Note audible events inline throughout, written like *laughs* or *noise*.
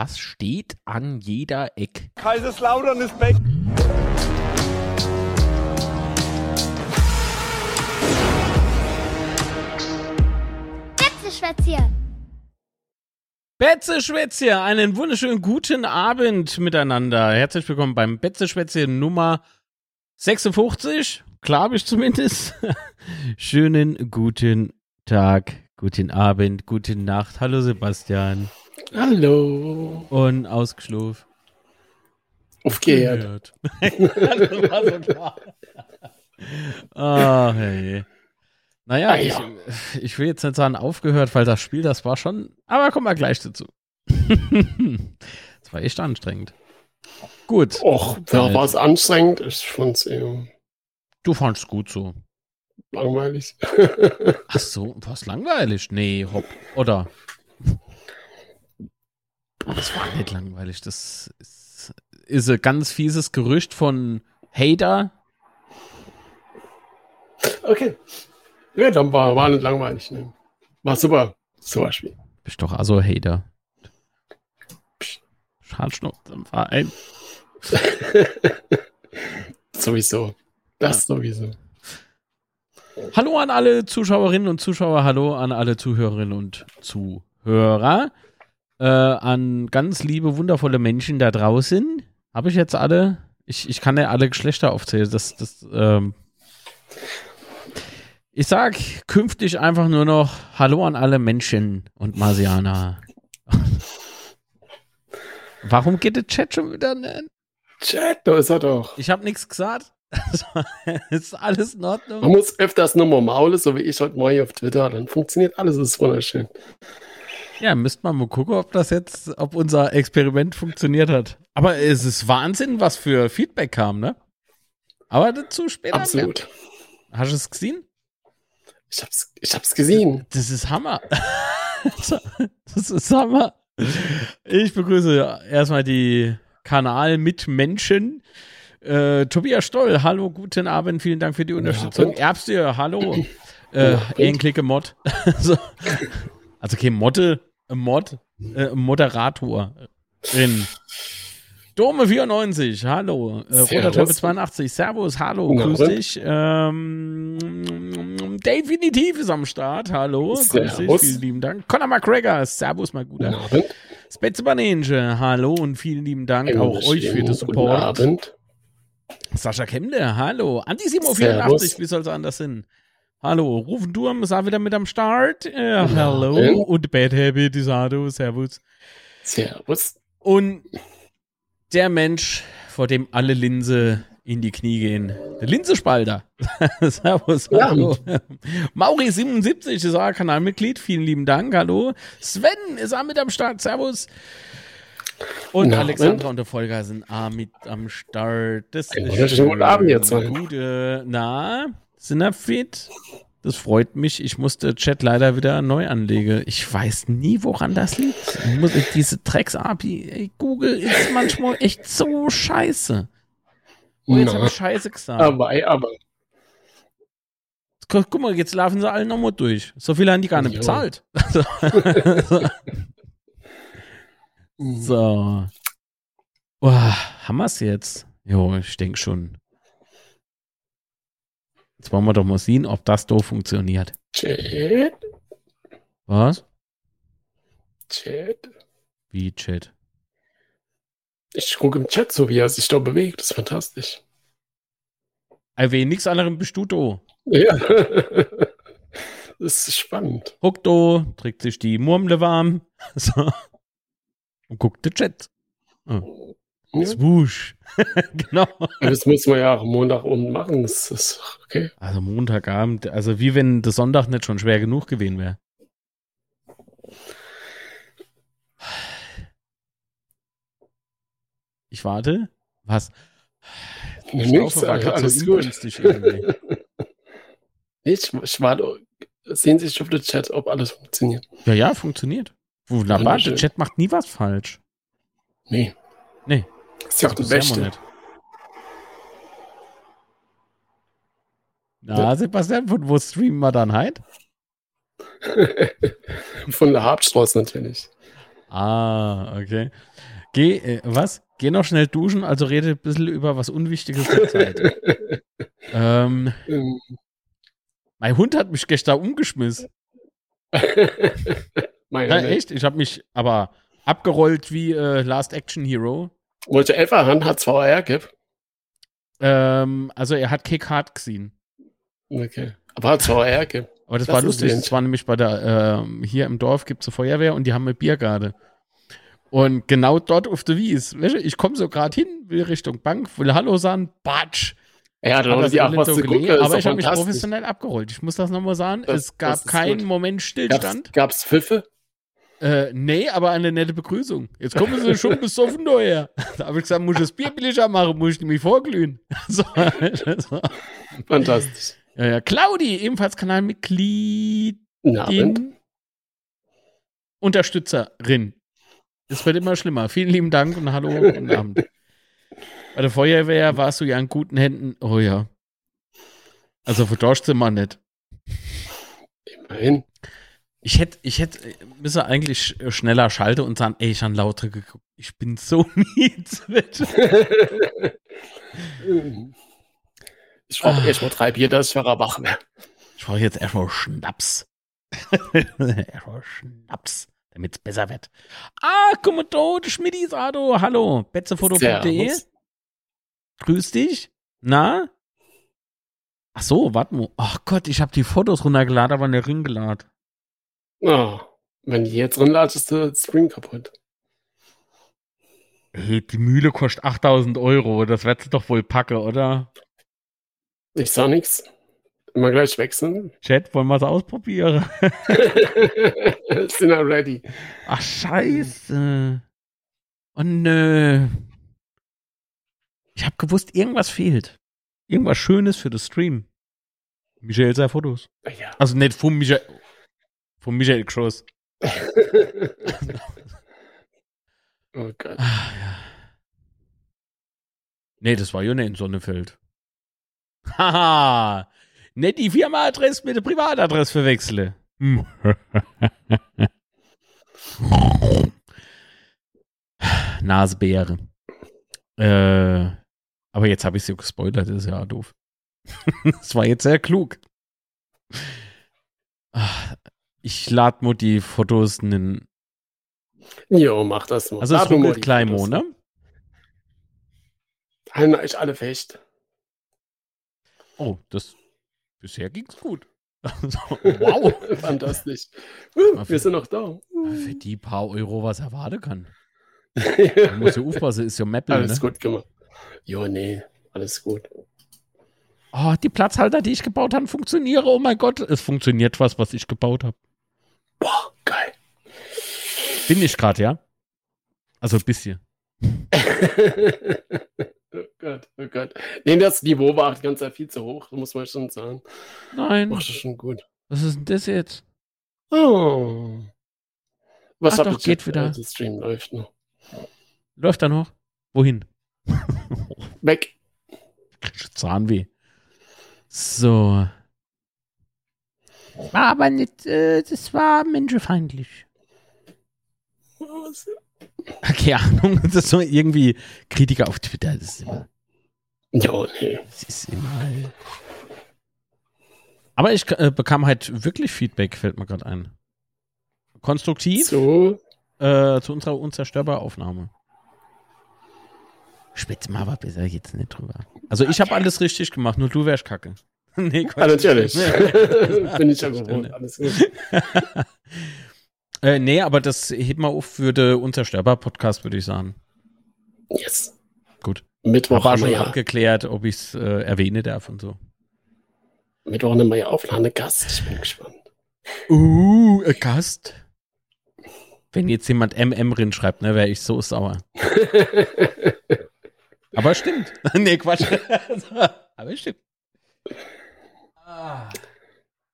Was steht an jeder Eck? Kaiserslautern ist back. Betzeschwätzchen. Betzeschwätzchen, einen wunderschönen guten Abend miteinander. Herzlich willkommen beim Betzeschwätzchen Nummer 56. Glaube ich zumindest. *laughs* Schönen guten Tag, guten Abend, gute Nacht. Hallo Sebastian. Hallo. Und ausgeschlafen. Aufgehört. *laughs* Ah, hey. Naja, Ah, ich, ja. ich will jetzt nicht sagen aufgehört, weil das Spiel, das war schon. Aber kommen wir gleich dazu. *laughs* das war echt anstrengend. Gut. Och, da war es anstrengend. Ich fand's eher Du fandst gut so. langweilig. *laughs* Ach so, war's langweilig? Nee, hopp. Oder? Das war nicht langweilig. Das ist, ist ein ganz fieses Gerücht von Hater. okay. Ja, dann war, war nicht langweilig. Ne? War super. Zum Beispiel. Bist doch also Hater. Schadschnupfen im Verein. *laughs* Sowieso. Das sowieso. Hallo an alle Zuschauerinnen und Zuschauer, hallo an alle Zuhörerinnen und Zuhörer, äh, an ganz liebe, wundervolle Menschen da draußen. Habe ich jetzt alle? Ich, ich kann ja alle Geschlechter aufzählen. Das, das, ähm ich sag künftig einfach nur noch Hallo an alle Menschen und Marsianer. *laughs* Warum geht der Chat schon wieder nicht? Chat, da ist er doch. Ich habe nichts gesagt. *laughs* ist alles in Ordnung? Man muss öfters nur mal maulen, so wie ich heute morgen auf Twitter. Dann funktioniert alles. Ist wunderschön. Ja, müsste man mal gucken, ob das jetzt, ob unser Experiment funktioniert hat. Aber es ist Wahnsinn, was für Feedback kam, ne? Aber dazu später. mehr. Absolut. Hast du es gesehen? Ich hab's, ich hab's gesehen. Das ist Hammer. *laughs* das ist Hammer. Ich begrüße erstmal die Kanalmitmenschen. Äh, Tobias Stoll, hallo, guten Abend, vielen Dank für die Unterstützung. Abend. Erbste, hallo. *clears throat* Äh. Ehrenklicke Mod. *laughs* so. Also kein Motte, Mod, äh, Moderator. In. Dome 94, hallo. Äh, Roter Servus. Teufel 82, Servus, hallo, Na, grüß dich. Ähm, Definitiv ist am Start, hallo, grüß dich, Servus. vielen lieben Dank. Conor McGregor, Servus, mein Guter. Banange, hallo und vielen lieben Dank Einen auch euch für den wunderschönen Support. Guten Abend. Sascha Kemde, hallo. Antisimo84, Servus. wie soll es anders sein? Hallo, Rufen Durm ist auch wieder mit am Start. Äh, hallo. Und Bad Habit ist Ado, servus. Servus. Und der Mensch, vor dem alle Linse in die Knie gehen. Der Linsespalter. *laughs* servus, Ja. hallo. Mauri77 ist auch Kanalmitglied, vielen lieben Dank, hallo. Sven ist auch mit am Start, servus. Und Guten Alexandra Abend. und der Volker sind auch mit am Start. Das ist wunderschönen guten Abend, zwei. Gute, na, fit? Das freut mich. Ich musste Chat leider wieder neu anlegen. Ich weiß nie, woran das liegt. Ich muss, diese Drecks-API, Google ist manchmal echt so scheiße. Oh, jetzt habe ich Scheiße gesagt. aber, aber. Guck, mal, jetzt laufen sie alle nochmal durch. So viel haben die gar nicht Jo. bezahlt. *laughs* *laughs* so. Oh, haben wir es jetzt? Jo, ich denke schon. Jetzt wollen wir doch mal sehen, ob das da funktioniert. Chat, Was? Chat. Wie Chat? Ich gucke im Chat so, wie er sich da bewegt. Das ist fantastisch. Wegen nichts anderem bist du da. Ja. *laughs* Das ist spannend. Huck da, trägt sich die Murmle warm. *laughs* So. Und guckt den Chat. Oh. Ja. Swoosh. *laughs* genau. Das muss man ja auch Montag unten machen. Das ist okay. Also Montagabend, also wie wenn der Sonntag nicht schon schwer genug gewesen wäre. Ich warte. Was? War grad alles so gut. irgendwie. *laughs* Ich, ich warte. Sehen Sie sich auf den Chat, ob alles funktioniert. Ja, ja, funktioniert. Wunderbar, der. Chat macht nie was falsch. Nee. Nee. Ist ja auch die Beste. nicht. Na, Sebastian, von wo streamen wir dann halt? *laughs* Von der Hauptstraße natürlich. Ah, okay. Geh, äh, was? Geh noch schnell duschen, also rede ein bisschen über was Unwichtiges der *laughs* Zeit. ähm, Ähm, mein Hund hat mich gestern umgeschmissen. *laughs* Welt. echt? Ich habe mich aber abgerollt wie äh, Last Action Hero. Wollte Elfer Hand hat VR gibt. Ähm, also er hat Kick Hard gesehen. Okay. Aber hat VR gibt. Aber das, Das war lustig. Das war nämlich bei der, ähm, hier im Dorf gibt es eine Feuerwehr und die haben eine Biergarde. Und genau dort auf der Wies, weißt du, ich komme so gerade hin, will Richtung Bank, will Hallo sagen, Batsch. Ja, dann Hat haben das die auch was zu gucken. aber ich habe mich professionell abgerollt. Ich muss das nochmal sagen. Das- es gab keinen gut. Moment Stillstand. Gab's, gab's Pfiffe? Äh, nee, aber eine nette Begrüßung. Jetzt kommen sie schon besoffen daher. Da habe ich gesagt, muss ich das Bier billiger machen, muss ich nämlich vorglühen. *laughs* So, so. Fantastisch. Ja, ja. Claudi, ebenfalls Kanalmitglied. Unterstützerin. Es wird immer schlimmer. Vielen lieben Dank und hallo und guten *laughs* Abend. Bei der Feuerwehr warst du ja in guten Händen. Oh ja. Also vertauscht sie mal nicht. Immerhin. Ich hätte, ich hätte, müsse eigentlich sch- schneller schalten und sagen, ey, ich habe lauter geguckt. Ich bin so *laughs* mietwit. *laughs* Ich brauche Ah. erst mal drei Bier, dass ich wach werde. Ich brauche jetzt erstmal Schnaps. *laughs* erstmal Schnaps, damit es besser wird. Ah, guck mal da, der Schmidti ist Ado. Hallo, betzefoto.de. Grüß dich. Na? Ach so, warte mal. Ach Gott, ich habe die Fotos runtergeladen, aber nicht ringeladen. Ah, wenn die jetzt drin ladest, ist der Stream kaputt. Hey, die Mühle kostet 8000 Euro. Das wird sie doch wohl packen, oder? Ich sag nichts. Immer gleich wechseln. Chat, wollen *laughs* wir es ausprobieren? Sind ready. Ach, scheiße. Oh nö. Ich habe gewusst, irgendwas fehlt. Irgendwas Schönes für das Stream. Michael sei Fotos. Ja. Also nicht von Michael. Von Michael Groß. *laughs* oh Gott. Ah, ja. Nee, das war ja nicht in Sonnefeld. Haha. Nicht die Firmaadresse mit der Privatadresse verwechseln. Hm. *laughs* Nasebeere. Äh, aber jetzt habe ich sie gespoilert, das ist ja doof. *laughs* das war jetzt sehr klug. Ich lade nur die Fotos in Jo, mach das mal. Also es ruckelt die klein, Fotos. Mo, ne? Halten euch alle fest. Oh, das bisher ging's gut. *laughs* Also, wow. *laughs* Fantastisch. Uh, für- wir sind noch da. Für die paar Euro was erwarten kann. *laughs* Man muss ja aufpassen, ist ja Maple, alles ne? gut gemacht. Jo, nee, alles gut. Oh, die Platzhalter, die ich gebaut habe, funktionieren. Oh mein Gott, es funktioniert was, was ich gebaut habe. Boah, geil. Bin ich gerade, ja? Also ein bisschen. *laughs* oh Gott, oh Gott. Nee, das Niveau war auch ganz viel zu hoch, muss man schon sagen. Nein, Macht das schon gut. was ist denn das jetzt? Oh. Was Ach doch, geht wieder. Äh, Der Stream läuft noch. Läuft da noch? Wohin? Weg. Zahnweh. So. War aber nicht, äh, das war menschenfeindlich. *laughs* Keine Ahnung, das ist so irgendwie Kritiker auf Twitter, das ist immer, Jo, nee. das ist immer. Aber ich äh, bekam halt wirklich Feedback, fällt mir gerade ein. Konstruktiv So. äh, zu unserer unzerstörbaren Aufnahme. Spitz mal war besser jetzt nicht drüber. Also ich habe alles richtig gemacht, nur du wärst kacke. *laughs* nee, Ah, natürlich. *laughs* Nee. *laughs* Bin ich ja gewohnt. Alles gut. Äh, nee, aber das hebt mal auf für den Unzerstörbar-Podcast, würde ich sagen. Yes. Gut. Mittwoch haben schon ja, abgeklärt, ob ich es äh, erwähnen darf und so. Mittwoch nehmen wir ja Aufnahme Gast. Ich bin gespannt. Uh, ein Gast. Wenn jetzt jemand MM drin schreibt, ne, wäre ich so sauer. Aber stimmt. nee, Quatsch. aber stimmt. Ah.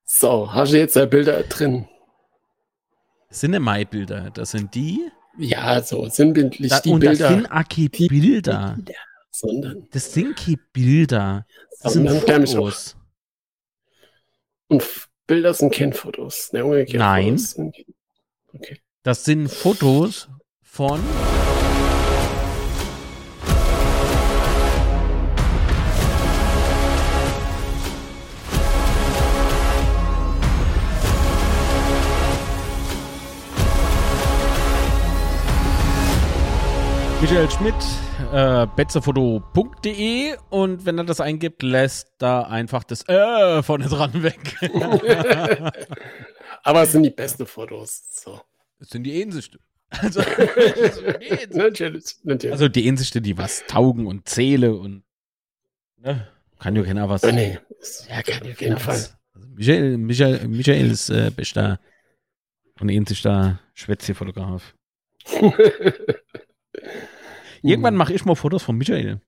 so, hast du jetzt da Bilder drin? Das sind Mai-Bilder. Das sind die. Ja, so sinnbildlich Da, die und Bilder. das sind keine Bilder. sondern Das sind keine Bilder. Das sind Fotos. und Bilder sind kein Fotos. Ne, Nein. Fotos Okay. Das sind Fotos von Michael Schmidt, äh, betzefoto.de und wenn er das eingibt, lässt da einfach das äh vorne dran weg. *laughs* Aber es sind die besten Fotos. So. Das sind die ähnlichsten. Also, *laughs* also die ähnlichsten, die was taugen und zähle und ne? kann ja keiner was. Oh, nee. Ja, kann auf jeden Fall. Also Michael, Michael, Michael ist äh, bester und ähnlichster Schwätzchen-Fotograf. *laughs* Irgendwann mache ich mal Fotos von Michael.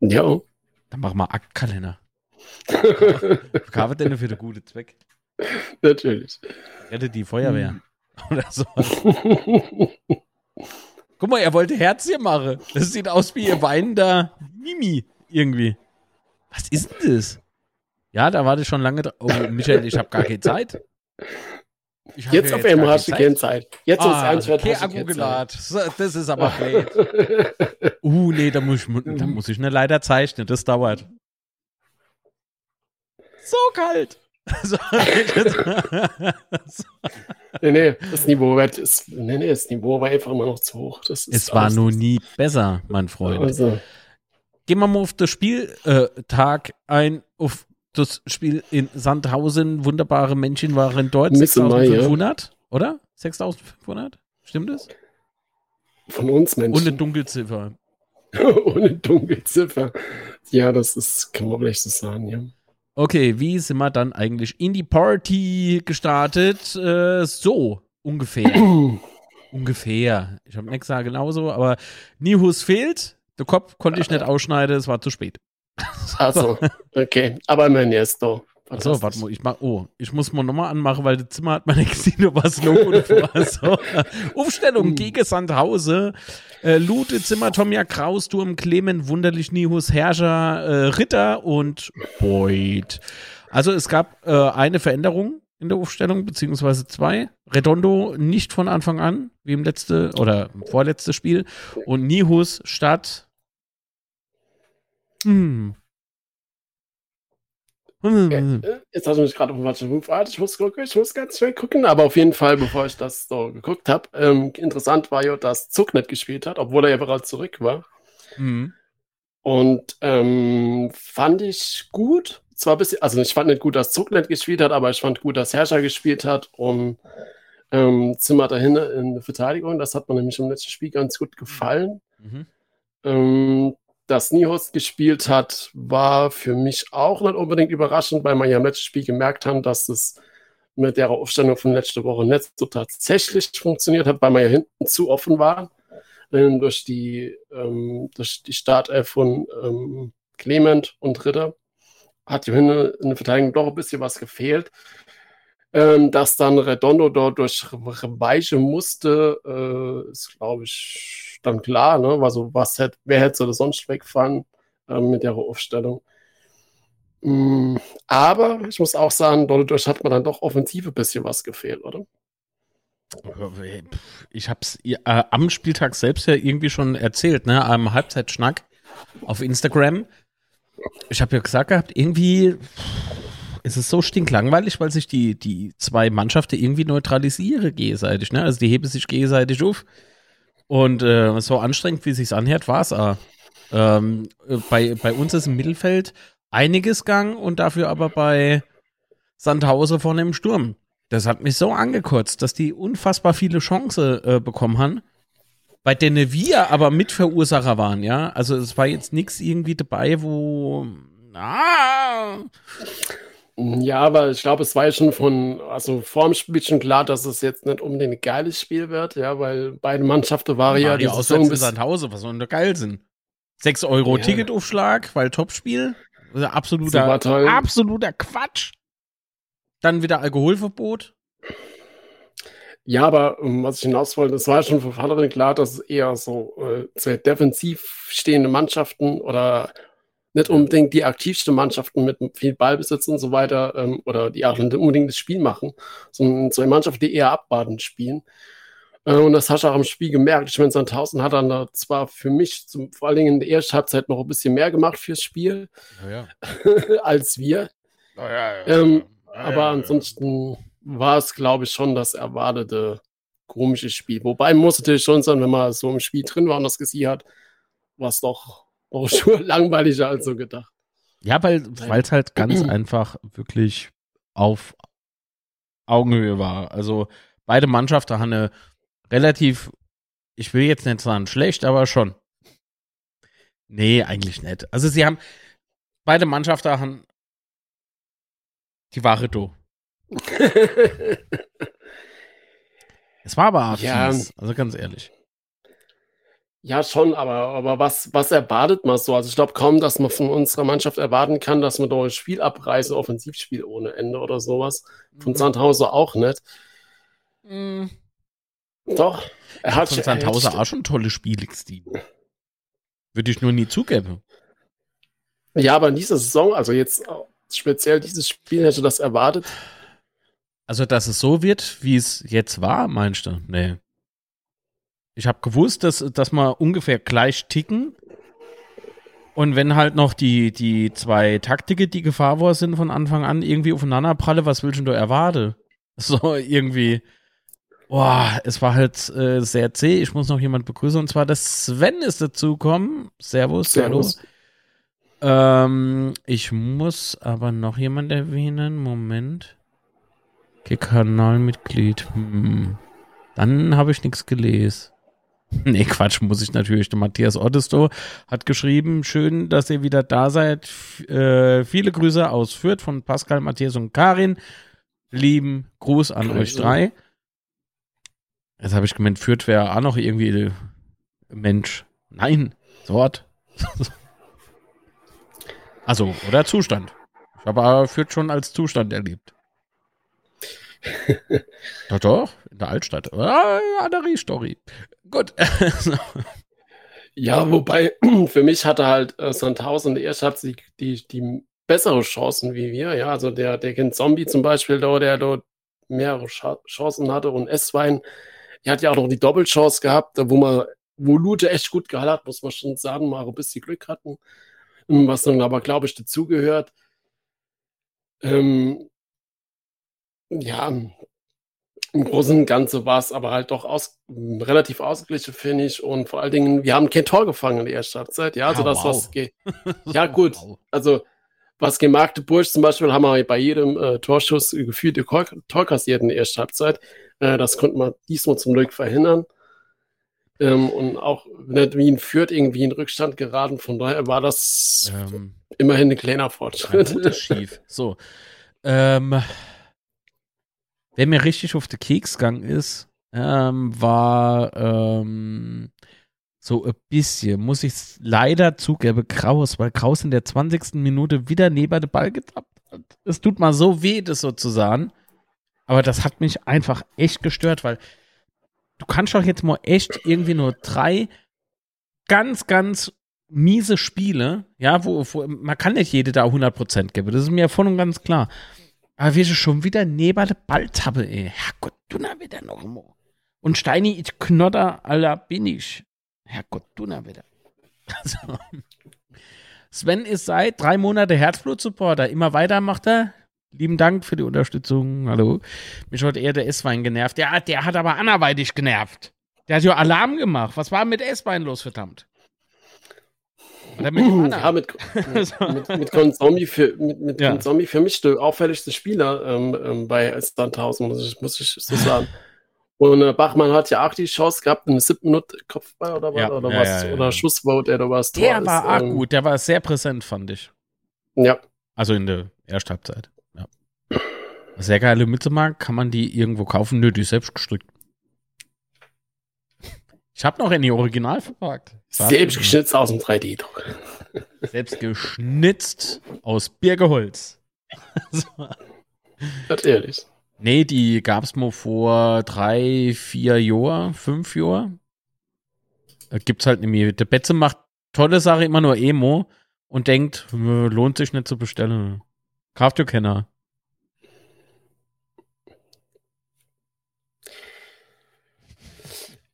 ja. Dann machen wir Aktkalender. *laughs* Verkaufe denn für den guten Zweck. Natürlich. Rette die Feuerwehr. *laughs* Oder so. Guck mal, er wollte Herzchen machen. Das sieht aus wie ihr weinender Mimi irgendwie. Was ist denn das? Ja, da warte ich schon lange. dra- Oh, Michael, ich habe gar keine Zeit. Jetzt ja auf einmal hast du keine Zeit. Jetzt ist Ah, eins wird okay, Akku geladen. Das ist aber blöd. *laughs* Uh, nee, da muss, ich, da muss ich ne leider zeichnen. Das dauert. So kalt. *laughs* *laughs* Nee, nee, das Niveau wird, ist, nee, nee, das Niveau war einfach immer noch zu hoch. Das ist es war nur nie besser, mein Freund. Also, Gehen wir mal auf das Spieltag Tag ein, auf das Spiel in Sandhausen. Wunderbare Menschen waren dort. Müssen wir, ja. 6500, oder? 6500? Stimmt es? von uns Menschen. Dunkelziffer. *laughs* Ohne Dunkelziffer. Ja, das ist, kann man vielleicht so sagen, ja. Okay, wie sind wir dann eigentlich in die Party gestartet? Äh, so, ungefähr. *clears throat* ungefähr. Ich habe nicht gesagt genauso, aber Nihus fehlt. Der Kopf konnte ich nicht ausschneiden, es war zu spät. *laughs* Also, okay. Aber immerhin jetzt doch. Achso, warte mal, ich mach, oh, ich muss mal nochmal anmachen, weil das Zimmer hat meine *laughs* gesehen, was. *laughs* So. Aufstellung gegen Sandhause. Äh, Lute, Zimmer, Tomja, Krausturm, Clement, Wunderlich, Nihus, Herrscher, äh, Ritter und Boyd. Also es gab äh, eine Veränderung in der Aufstellung, beziehungsweise zwei. Redondo nicht von Anfang an, wie im letzte oder vorletzte Spiel. Und Nihus statt. Hm. Äh, Jetzt hast du mich gerade auf den falschen Ruf. Warte, ich muss gucken, ich muss ganz schnell gucken. Aber auf jeden Fall, bevor ich das so geguckt habe, ähm, interessant war ja, dass Zuck nicht gespielt hat, obwohl er ja bereits zurück war. Hm. Und ähm, fand ich gut. Zwar ein bisschen, also ich fand nicht gut, dass Zuck nicht gespielt hat, aber ich fand gut, dass Herrscher gespielt hat und ähm, Zimmer dahinter in der Verteidigung. Das hat mir nämlich im letzten Spiel ganz gut gefallen. Mhm. Ähm, dass Nihos gespielt hat, war für mich auch nicht unbedingt überraschend, weil wir ja im letzten Spiel gemerkt haben, dass es mit der Aufstellung von letzter Woche nicht so tatsächlich funktioniert hat, weil wir ja hinten zu offen waren ähm, durch die ähm, durch die Startelf von ähm, Clement und Ritter hat die Hinne in der Verteidigung doch ein bisschen was gefehlt. Ähm, dass dann Redondo dort durch weiche musste, äh, ist, glaube ich, dann klar. Ne? Also, was hätte, wer hätte oder sonst wegfahren ähm, mit der Aufstellung? Mm, aber ich muss auch sagen, dadurch hat man dann doch offensiv ein bisschen was gefehlt, oder? Ich hab's äh, am Spieltag selbst ja irgendwie schon erzählt, ne? Am Halbzeitschnack auf Instagram. Ich habe ja gesagt gehabt, irgendwie ist es so stinklangweilig, weil sich die, die zwei Mannschaften irgendwie neutralisieren gegenseitig, ne? Also die heben sich gegenseitig auf. Und äh, so anstrengend, wie sich's anhört, war's auch. Ähm, äh, bei, bei uns ist im Mittelfeld einiges Gang und dafür aber bei Sandhausen vorne im Sturm. Das hat mich so angekotzt, dass die unfassbar viele Chancen äh, bekommen haben, bei denen wir aber Mitverursacher waren, ja. Also es war jetzt nichts irgendwie dabei, wo ah, Ja, aber ich glaube, es war ja schon von, also vor dem Spiel schon klar, dass es jetzt nicht unbedingt ein geiles Spiel wird, ja, weil beide Mannschaften waren ja war die Saison bis, Sandhausen, was soll denn da geil sind? 6 Euro Ja. Ticketaufschlag, weil Topspiel. Also absoluter, absoluter Quatsch. Dann wieder Alkoholverbot. Ja, aber um, was ich hinaus wollte, es war schon von vornherein klar, dass es eher so äh, zwei defensiv stehende Mannschaften oder nicht unbedingt die aktivste Mannschaften mit viel Ballbesitz und so weiter ähm, oder die auch nicht unbedingt das Spiel machen, sondern zwei Mannschaften, die eher abwarten spielen. Äh, und das hast du auch im Spiel gemerkt. Ich meine, Sandhausen hat dann da zwar für mich zum, vor allen Dingen in der ersten Halbzeit noch ein bisschen mehr gemacht fürs Spiel Ja, *laughs* als wir. ja. Ähm, aber ansonsten war es, glaube ich, schon das erwartete komische Spiel. Wobei muss natürlich schon sein, wenn man so im Spiel drin war und das gesehen hat, war es doch schon *laughs* langweiliger als so gedacht. Ja, weil es halt ganz *clears throat* einfach wirklich auf Augenhöhe war. Also beide Mannschaften haben eine relativ, ich will jetzt nicht sagen schlecht, aber schon. Nee, eigentlich nicht. Also sie haben, beide Mannschaften haben die Ware do. *laughs* Es war aber Ja. fies, also ganz ehrlich. Ja, schon, aber, aber was, was erwartet man so? Also ich glaube kaum, dass man von unserer Mannschaft erwarten kann, dass man da ein Spiel abreiße, Offensivspiel ohne Ende oder sowas. Von Sandhauser auch nicht. Mhm. Doch. Er hat Von er Sandhauser auch schon tolle Spiele, Steve. Würde ich nur nie zugeben. Ja, aber in dieser Saison, also jetzt speziell dieses Spiel, hätte das erwartet. Also, dass es so wird, wie es jetzt war, meinst du? Nee. Ich habe gewusst, dass, dass wir ungefähr gleich ticken. Und wenn halt noch die, die zwei Taktiken, die Gefahr war, sind von Anfang an irgendwie aufeinander pralle, was willst du erwarten? *laughs* So irgendwie. Boah, es war halt äh, sehr zäh. Ich muss noch jemand begrüßen. Und zwar der Sven ist dazugekommen. Servus, Servus. hallo. Ähm, ich muss aber noch jemand erwähnen. Moment. Okay, Kanalmitglied. Hm. Dann habe ich nichts gelesen. *laughs* Nee, Quatsch, muss ich natürlich. Der Matthias Ottesto hat geschrieben, schön, dass ihr wieder da seid. Äh, viele Grüße aus Fürth von Pascal, Matthias und Karin. Lieben Gruß an Grüße. euch drei. Jetzt habe ich gemeint, Fürth wäre auch noch irgendwie äh, Mensch. Nein, Wort. *laughs* also, oder Zustand. Ich habe aber Fürth schon als Zustand erlebt. *laughs* doch, doch, in der Altstadt. Ah, andere Story. Gut. *laughs* Ja, wobei, *clears throat* für mich hatte halt äh, Sandhausen ersten Halbzeit die, die, die bessere Chancen wie wir. Ja, also der, der Kind Zombie zum Beispiel, da, der dort mehrere Scha Chancen hatte und S-Wein, der hat ja auch noch die Doppelchance gehabt, wo man, wo Lute echt gut gehalten hat, muss man schon sagen, mal ein bisschen Glück hatten, ähm, was dann aber, glaube ich, dazugehört. Ähm, ja, im Großen und Ganzen war es aber halt doch aus, relativ ausgeglichen, finde ich. Und vor allen Dingen, wir haben kein Tor gefangen in der ersten Halbzeit. Ja, also Ah, das, wow. was ge *laughs* Ja, gut. Also, was gegen Magdeburg zum Beispiel haben wir bei jedem äh, Torschuss gefühlt Tor, Tor kassiert in der ersten Halbzeit. Äh, das konnte man diesmal zum Glück verhindern. Ähm, und auch nicht wie in Fürth irgendwie in Rückstand geraten. Von daher war das Ähm, immerhin ein kleiner Fortschritt. Ist schief. So. Ähm, wer mir richtig auf den Keks gegangen ist, ähm, war ähm, so ein bisschen, muss ich leider zugeben, Kraus, weil Kraus in der 20. Minute wieder neben den Ball getappt hat. Es tut mal so weh, das sozusagen. Aber das hat mich einfach echt gestört, weil du kannst doch jetzt mal echt irgendwie nur drei ganz, ganz miese Spiele, ja, wo, wo man kann nicht jede da 100% geben, das ist mir voll und ganz klar. Aber wir sind schon wieder neben der Balltappe, ey. Herrgott, wieder noch mal. Und Steini, ich knodder, aller bin ich. Herrgott, wieder. *laughs* Also, Sven ist seit drei Monate Herzblut-Supporter. Immer weiter macht er. Lieben Dank für die Unterstützung. Hallo. Mich hat eher der S-Wein genervt. Der, der hat aber anderweitig genervt. Der hat ja Alarm gemacht. Was war mit S-Wein los, verdammt? Oder mit *laughs* dem Ja, *laughs* mit, mit, mit, Konzombie für, mit, mit Ja. Konzombie für mich der auffälligste Spieler ähm, ähm, bei Sandhausen, muss ich, muss ich so sagen. Und äh, Bachmann hat ja auch die Chance gehabt, in der siebten Minute Kopfball oder, was- Ja, oder ja, was, oder ja. Schussvote oder was. Der war ist, arg ähm, gut. Der war sehr präsent, fand ich. Ja, Also in der ersten Halbzeit. Ja. Sehr geile Mittelmarkt. Kann man die irgendwo kaufen? Nö, die ist selbst gestrickt. Ich habe noch in die Original verpackt. selbst geschnitzt aus dem 3D-Druck. Selbst geschnitzt aus Birkeholz. *laughs* so. Natürlich. Nee, die gab's mal vor drei, vier Jahren, fünf Jahren. Da gibt's halt nämlich, der Betze macht tolle Sache immer nur Emo und denkt, "Äh, lohnt sich nicht zu bestellen. Kauft ihr keiner.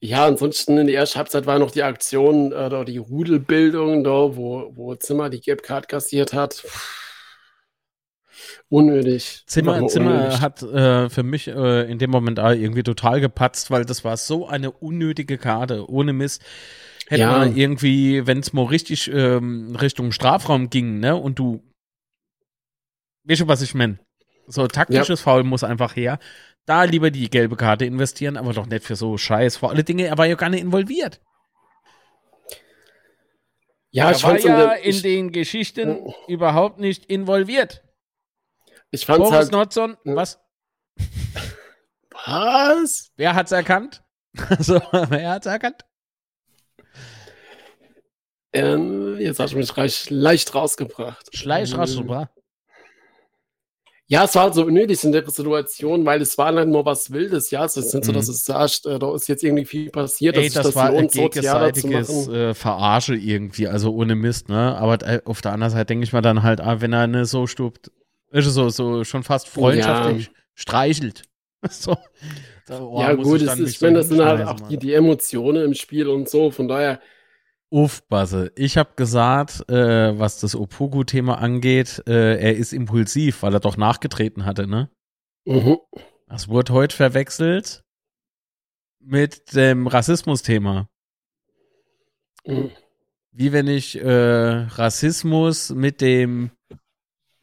Ja, ansonsten in der ersten Halbzeit war noch die Aktion äh, oder die Rudelbildung, da, wo, wo Zimmer die Gelb Card kassiert hat. Unnötig. Zimmer, Zimmer unnötig. hat äh, für mich äh, in dem Moment auch irgendwie total gepatzt, weil das war so eine unnötige Karte. Ohne Mist. Hätte Ja. man irgendwie, wenn es mal richtig ähm, Richtung Strafraum ging, ne, und du. Weißt du, was ich meine? So taktisches Foul muss einfach her. Da lieber die gelbe Karte investieren, aber doch nicht für so Scheiß. Vor alle Dinge, er war ja gar nicht involviert. ja, er ich war fand's ja der- in ich, den Geschichten überhaupt nicht involviert. ich fand's Boris halt. Nordson, Ja. was? *laughs* Was? Wer hat's erkannt? *laughs* Also, wer hat's erkannt? Ähm, jetzt hast du mich reich, leicht rausgebracht. Schleich Ähm, Raschelbra. Ja, es war halt so unnötig in der Situation, weil es war halt nur was Wildes. Ja, es ist nicht so, Mhm. dass es sagst, äh, da ist jetzt irgendwie viel passiert, Ey, dass das, sich war ein lohnt, zu gegenseitiges äh, Verarsche irgendwie, also ohne Mist, ne? Aber äh, auf der anderen Seite denke ich mal dann halt, ah, wenn er ne so stupt, also so, so schon fast freundschaftlich streichelt. *laughs* So. So, oh, ja, gut, ich es ist, ich meine, das sind halt auch die, die Emotionen im Spiel und so. Von daher, Uff, Basse. Ich habe gesagt, äh, was das Opogu-Thema angeht, äh, er ist impulsiv, weil er doch nachgetreten hatte, ne? mhm. Das wurde heute verwechselt mit dem Rassismus-Thema. Mhm. Wie wenn ich äh, Rassismus mit dem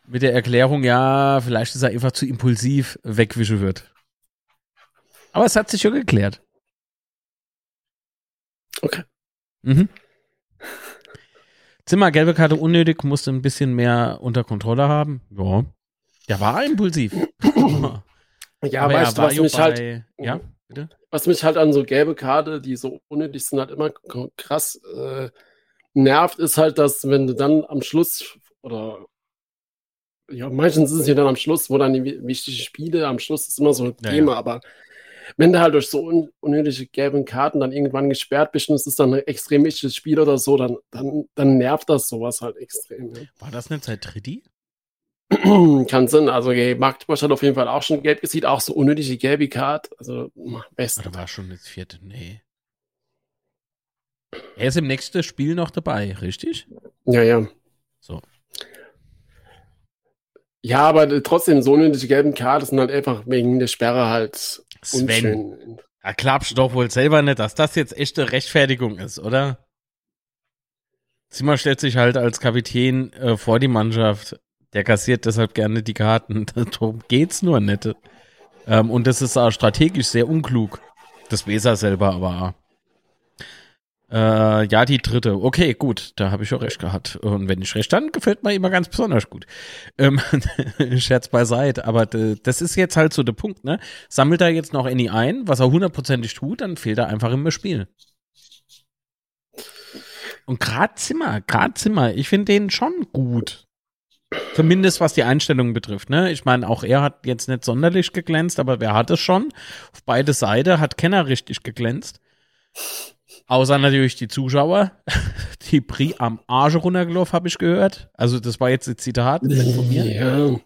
mit der Erklärung, ja, vielleicht ist er einfach zu impulsiv wegwischen wird. Aber es hat sich schon geklärt. Okay. Mhm. Zimmer, gelbe Karte unnötig, musste ein bisschen mehr unter Kontrolle haben. Ja. Der war impulsiv. *clears throat* ja, Aber weißt du, er war was ja mich halt, bei, ja, bitte? was mich halt an so gelbe Karte, die so unnötig sind, halt immer krass äh, nervt, ist halt, dass wenn du dann am Schluss oder ja, meistens ist es ja dann am Schluss, wo dann die wi- wichtigen Spiele, am Schluss ist immer so ein Ja, Thema, aber wenn du halt durch so un unnötige gelben Karten dann irgendwann gesperrt bist und es ist dann ein extrem wichtiges Spiel oder so, dann, dann, dann nervt das sowas halt extrem. Ja. War das nicht seit Tritti? Kann Sinn. Also Magdeburg hat auf jeden Fall auch schon gelb gesehen, auch so unnötige gelbe Karte. Also best. Oder war schon das vierte? Nee. Er ist im nächsten Spiel noch dabei, richtig? Ja, ja. So. Ja, aber trotzdem, so unnötige gelben Karten sind halt einfach wegen der Sperre halt Sven, er glaubst doch wohl selber nicht, dass das jetzt echte Rechtfertigung ist, oder? Zimmer stellt sich halt als Kapitän äh, vor die Mannschaft. Der kassiert deshalb gerne die Karten. *laughs* Darum geht's nur nicht. Ähm, und das ist auch strategisch sehr unklug. Das weiß er selber aber. auch. Äh, ja, die dritte. Okay, gut, da habe ich auch recht gehabt. Und wenn ich recht dann gefällt mir immer ganz besonders gut. Ähm, *laughs* Scherz beiseite. Aber das ist jetzt halt so der Punkt, ne? Sammelt er jetzt noch Annie ein, was er hundertprozentig tut, dann fehlt er einfach im Spiel. Und gerade Zimmer, gerade Zimmer, ich finde den schon gut. Zumindest was die Einstellung betrifft, ne? Ich meine, auch er hat jetzt nicht sonderlich geglänzt, aber wer hat es schon? Auf beide Seiten hat Kenner richtig geglänzt. Außer natürlich die Zuschauer, *laughs* die Pri am Arsch runtergelaufen, habe ich gehört. Also das war jetzt ein Zitat nicht von mir. Ja.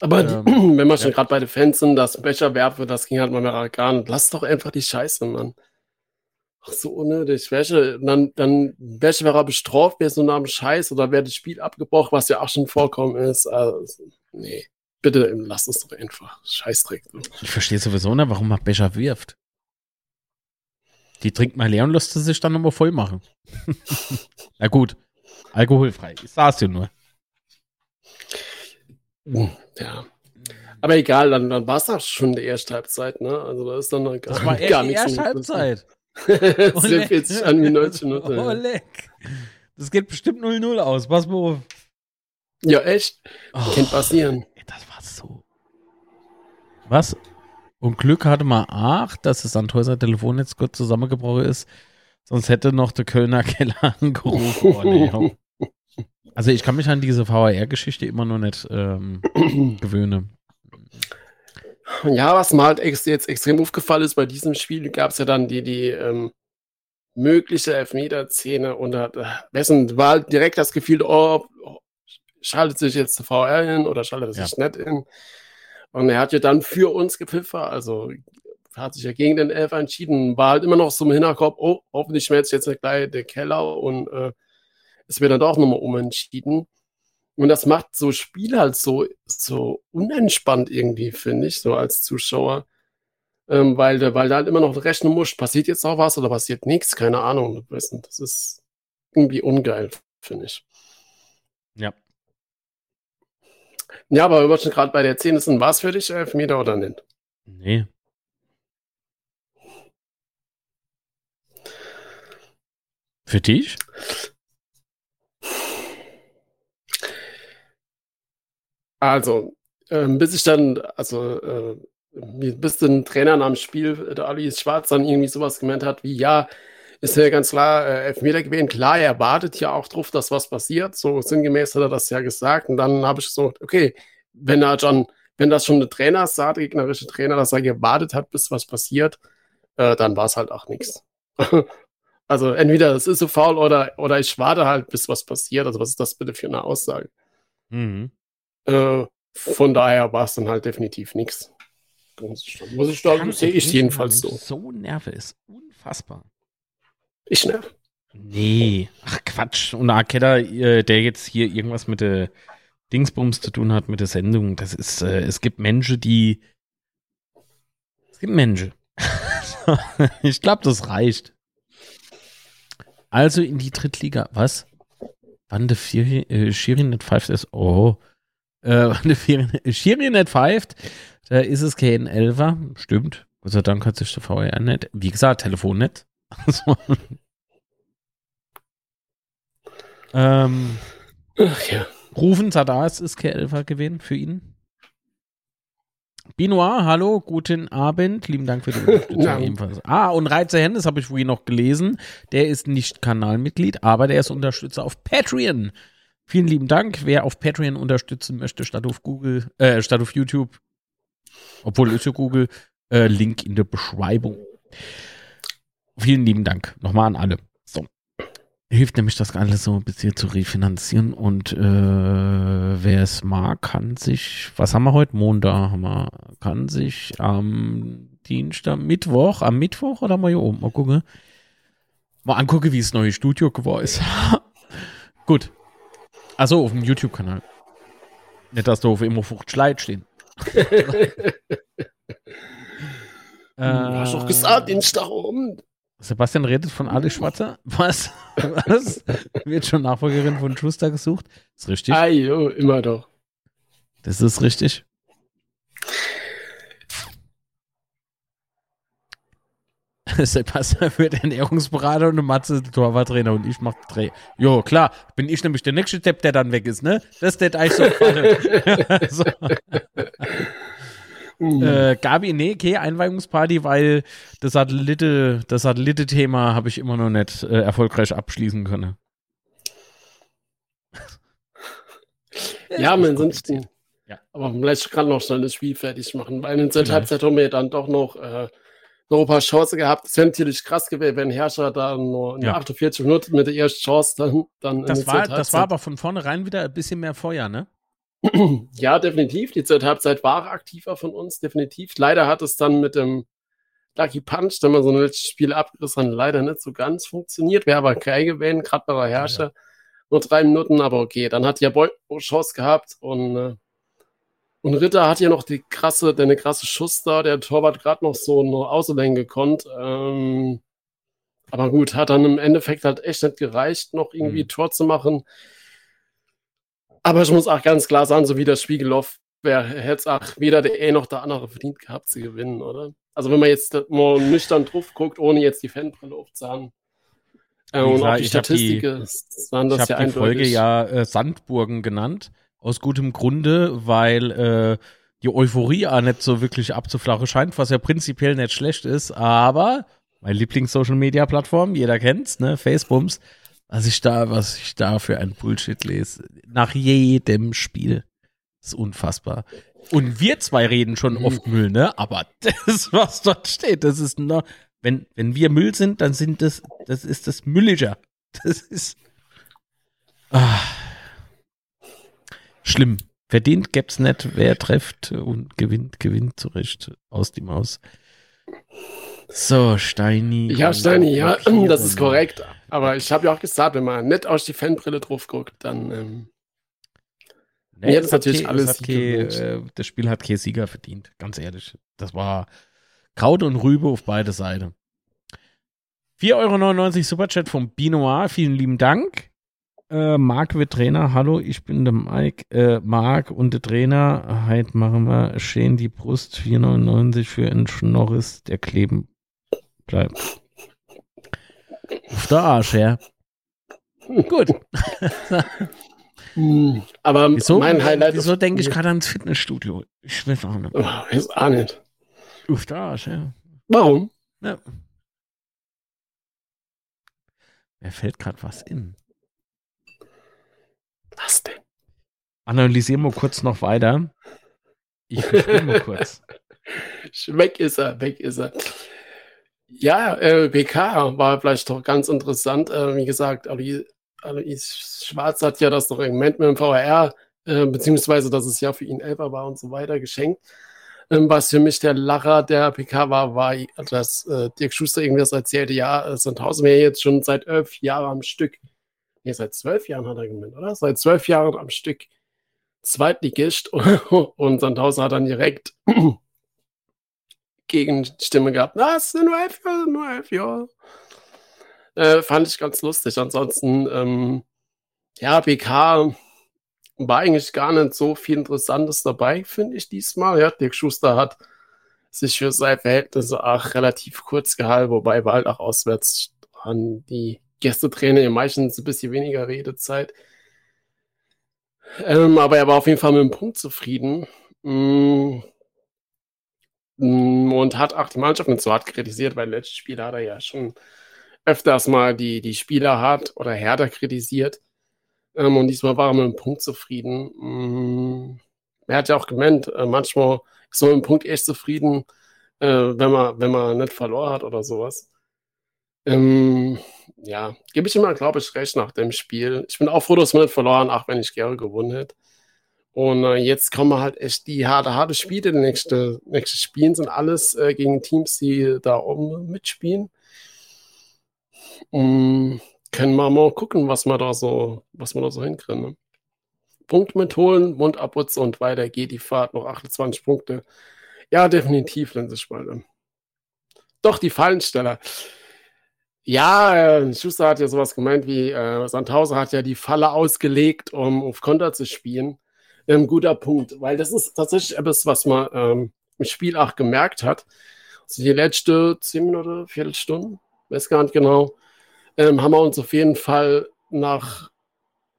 Aber die, Ähm, *clears throat* wenn wir schon ja. gerade bei den Fans sind, das Becher werfen, das ging halt mal mehr gar nicht. Lass doch einfach die Scheiße, Mann. Ach, so unnötig. Welche, dann, dann, welche wäre bestraft, wer so nach dem Scheiß oder wer das Spiel abgebrochen, was ja auch schon vorkommen ist. Also, nee. Bitte lass es doch einfach. Scheißdreck. Ich verstehe sowieso nicht, warum man Becher wirft. Die trinkt mal leer und lässt sie sich dann nochmal voll machen. *laughs* Na gut, alkoholfrei. Ich saß dir nur. Ja. Aber egal, dann, dann war es auch schon die erste Halbzeit, ne? Also da ist dann noch gar, Das war *laughs* gar echt die nichts erste. Halbzeit. *laughs* 47 an die 90 Minuten. Oh, ja. leck. Das geht bestimmt 0-0 aus. Pass mal auf. Ja, echt? Oh, Kennt passieren. das war so. Was? Und Glück hatte mal auch, dass das Sandhäuser Telefonnetz kurz zusammengebrochen ist. Sonst hätte noch der Kölner *laughs* Keller angerufen. Oh, nee. Also ich kann mich an diese VAR-Geschichte immer noch nicht ähm, *clears throat* gewöhnen. Ja, was mir halt ex jetzt extrem aufgefallen ist, bei diesem Spiel gab es ja dann die, die, ähm, mögliche Elfmeter-Szene und hat, wessen war halt direkt das Gefühl, oh, schaltet sich jetzt der VR in oder schaltet sich ja. nicht in. Und er hat ja dann für uns gepfiffen, also hat sich ja gegen den Elfer entschieden, war halt immer noch so im Hinterkopf, oh, hoffentlich schmelzt jetzt nicht gleich der Keller und äh, es wird dann doch nochmal umentschieden. Und das macht so Spiel halt so, so unentspannt irgendwie, finde ich, so als Zuschauer. Ähm, weil, weil da halt immer noch rechnen muss, passiert jetzt auch was oder passiert nichts, keine Ahnung. Das ist irgendwie ungeil, finde ich. Ja. Ja, aber wir schon gerade bei der 10 sind, war es für dich Elfmeter oder nicht? Nee. Für dich? Also, ähm, bis ich dann, also, äh, bis den Trainer nach dem Spiel, der Alice Schwarz, dann irgendwie sowas gemeint hat, wie, ja, ist ja ganz klar äh, Elfmeter gewesen. Klar, er wartet ja auch drauf, dass was passiert. So sinngemäß hat er das ja gesagt. Und dann habe ich so, okay, wenn er schon, wenn das schon der Trainer sagt, der gegnerische Trainer, dass er gewartet hat, bis was passiert, äh, dann war es halt auch nichts. *laughs* also entweder es ist so faul oder, oder ich warte halt, bis was passiert. Also was ist das bitte für eine Aussage? Mhm. Äh, von daher war es dann halt definitiv nichts. Muss ich sagen, sehe ich jedenfalls so. So nerve ist unfassbar. Ich nerv. Nee, ach Quatsch. Und Arkeda, äh, der jetzt hier irgendwas mit der Dingsbums zu tun hat, mit der Sendung, das ist, äh, es gibt Menschen, die. Es gibt Menschen. *laughs* ich glaube, das reicht. Also in die Drittliga. Was? Wann der äh, Shirin nicht pfeift ist? Oh. Äh, wann der Shirin nicht pfeift, da ist es kein Elfer. Stimmt. Gott sei Dank hat sich der VR nicht. Wie gesagt, Telefon nicht. Also, *laughs* ähm, Ach ja. Rufen Sadas ist kein Elfer gewesen für ihn. Binoir, hallo, guten Abend. Lieben Dank für die *laughs* Unterstützung ebenfalls. Ah, und Reizer Hennes habe ich vorhin noch gelesen. Der ist nicht Kanalmitglied, aber der ist Unterstützer auf Patreon. Vielen lieben Dank. Wer auf Patreon unterstützen möchte, statt auf Google, äh, statt auf YouTube, obwohl ist ja Google, äh, Link in der Beschreibung. Vielen lieben Dank nochmal an alle. So. Hilft nämlich das alles so ein bisschen zu refinanzieren und äh, wer es mag, kann sich, was haben wir heute? Montag haben wir, kann sich am Dienstag, Mittwoch, am Mittwoch oder mal hier oben, mal gucken. Mal angucken, wie das neue Studio geworden ist. *laughs* Gut. Also auf dem YouTube-Kanal. Nicht, dass da auf immer Fucht Schleit stehen. *laughs* Du hast doch gesagt, Dienstag oben. Sebastian redet von Ali Schwarzer. *laughs* Was? Was? Wird schon Nachfolgerin von Schuster gesucht? ist richtig. Ah, jo, immer doch. Das ist richtig. *laughs* Sebastian wird Ernährungsberater und Matze Torwarttrainer und ich mache Dreh. Jo, klar, bin ich nämlich der nächste Depp, der dann weg ist, ne? Das ist der eigentlich *laughs* so. Mhm. Äh, Gabi, nee, okay, Einweihungsparty, weil das Satellite, das Satellite-Thema habe ich immer noch nicht äh, erfolgreich abschließen können. *laughs* ja, man ansonsten. Ja. Aber vielleicht kann noch schnell das Spiel fertig machen, weil in der Halbzeit haben wir dann doch noch, äh, noch ein paar Chancen gehabt. Es wäre natürlich krass gewesen, wenn Herrscher da nur in ja. 48 Minuten mit der ersten Chance dann. dann das, war, das war aber von vornherein wieder ein bisschen mehr Feuer, ne? Ja, definitiv. Die zweite Halbzeit war aktiver von uns, definitiv. Leider hat es dann mit dem Lucky Punch, wenn man so ein letztes Spiel abgerissen hat, leider nicht so ganz funktioniert. Wäre aber geil gewesen, gerade bei der Herrscher. Ja. Nur drei Minuten, aber okay. Dann hat ja Boy Chance gehabt und, äh, und Ritter hat ja noch die krasse, der eine krasse Schuss da. Der Torwart gerade noch so eine Außenlänge gekonnt. Ähm, aber gut, hat dann im Endeffekt halt echt nicht gereicht, noch irgendwie mhm. Tor zu machen. Aber ich muss auch ganz klar sagen, so wie das Spiel gelaufen wäre, hätte es auch weder der eine noch der andere verdient gehabt zu gewinnen, oder? Also wenn man jetzt mal nüchtern drauf guckt, ohne jetzt die Fanbrille aufzuhaben, äh, und auch die Statistiken sahen das ich ja die Folge ja äh, Sandburgen genannt, aus gutem Grunde, weil äh, die Euphorie auch nicht so wirklich abzuflachen scheint, was ja prinzipiell nicht schlecht ist, aber meine Lieblings-Social-Media-Plattform, jeder kennt's, ne, Facebooks, was ich da, was ich da für ein Bullshit lese. Nach jedem Spiel. Das ist unfassbar. Und wir zwei reden schon mhm. oft Müll, ne? Aber *laughs* das, was dort steht, das ist noch, Wenn, wenn wir Müll sind, dann sind das, das ist das Mülliger. Das ist. Ah, schlimm. Verdient gäb's nicht, wer trifft und gewinnt, gewinnt zurecht aus die Maus. So, Steini. Ja, Steini, ja, das ist korrekt. Aber ich habe ja auch gesagt, wenn man nicht aus die Fanbrille drauf guckt, dann. Ähm, nee, ja, das natürlich alles. Das, äh, das Spiel hat kein Sieger verdient, ganz ehrlich. Das war Kraut und Rübe auf beide Seiten. 4,99 Euro Superchat vom Binoir, vielen lieben Dank. Äh, Marc wird Trainer, hallo, ich bin der Mike, äh, Marc und der Trainer. Heute machen wir schön die Brust, 4,99 für einen Schnorris, der kleben bleibt. Auf der Arsch, ja. Gut. Hm, aber wieso, mein Highlight. Wieso denke ich gerade ans Fitnessstudio? Ich weiß auch nicht. Oh, ist auch nicht. Auf der Arsch, ja. Warum? Ja. Mir fällt gerade was in. Was denn? Analysieren wir kurz noch weiter. Ich verstehe mal kurz. *laughs* weg ist er, weg ist er. Ja, äh, PK war vielleicht doch ganz interessant. Äh, wie gesagt, Alois, Alois Schwarz hat ja das noch im Moment mit dem VR, äh, beziehungsweise dass es ja für ihn Elfer war und so weiter, geschenkt. Ähm, was für mich der Lacher der PK war, war, dass äh, Dirk Schuster irgendwas erzählte, ja, sind Sandhausen wäre jetzt schon seit elf Jahren am Stück, nee, seit zwölf Jahren hat er gemeint, oder? Seit zwölf Jahren am Stück Zweitligist *laughs* und Sandhausen hat dann direkt Gegenstimme gehabt. Na, es sind nur elf Jahre, nur elf Jahre. Äh, fand ich ganz lustig. Ansonsten, ähm, ja, BK war eigentlich gar nicht so viel Interessantes dabei, finde ich diesmal. Ja, Dirk Schuster hat sich für seine Verhältnisse auch relativ kurz gehalten, wobei wir halt auch auswärts an die Gästetrainer im meistens ein bisschen weniger Redezeit. Ähm, aber er war auf jeden Fall mit dem Punkt zufrieden. Mm, und hat auch die Mannschaft nicht so hart kritisiert, weil letztes Spiel hat er ja schon öfters mal die, die Spieler hart oder härter kritisiert. Ähm, und diesmal war er mit einem Punkt zufrieden. Mm, er hat ja auch gemeint, äh, manchmal ist man mit einem Punkt echt zufrieden, äh, wenn, man, wenn man nicht verloren hat oder sowas. Ähm, ja, gebe ich immer, glaube ich, recht nach dem Spiel. Ich bin auch froh, dass man nicht verloren, auch wenn ich gerne gewonnen hätte. Und äh, jetzt kommen halt echt die harte, harte Spiele. Die nächste, nächste Spielen sind alles äh, gegen Teams, die da oben mitspielen. Und können wir mal gucken, was wir da so, was wir da so hinkriegen. Ne? Punkt mit holen, Mund abputzen und weiter geht die Fahrt. Noch 28 Punkte. Ja, definitiv, Spalte. Doch, die Fallensteller. Ja, äh, Schuster hat ja sowas gemeint wie, äh, Sandhauser hat ja die Falle ausgelegt, um auf Konter zu spielen ähm, guter Punkt, weil das ist tatsächlich etwas, was man ähm, im Spiel auch gemerkt hat. Also die letzte 10 Minuten, Viertelstunde, weiß gar nicht genau, ähm, haben wir uns auf jeden Fall nach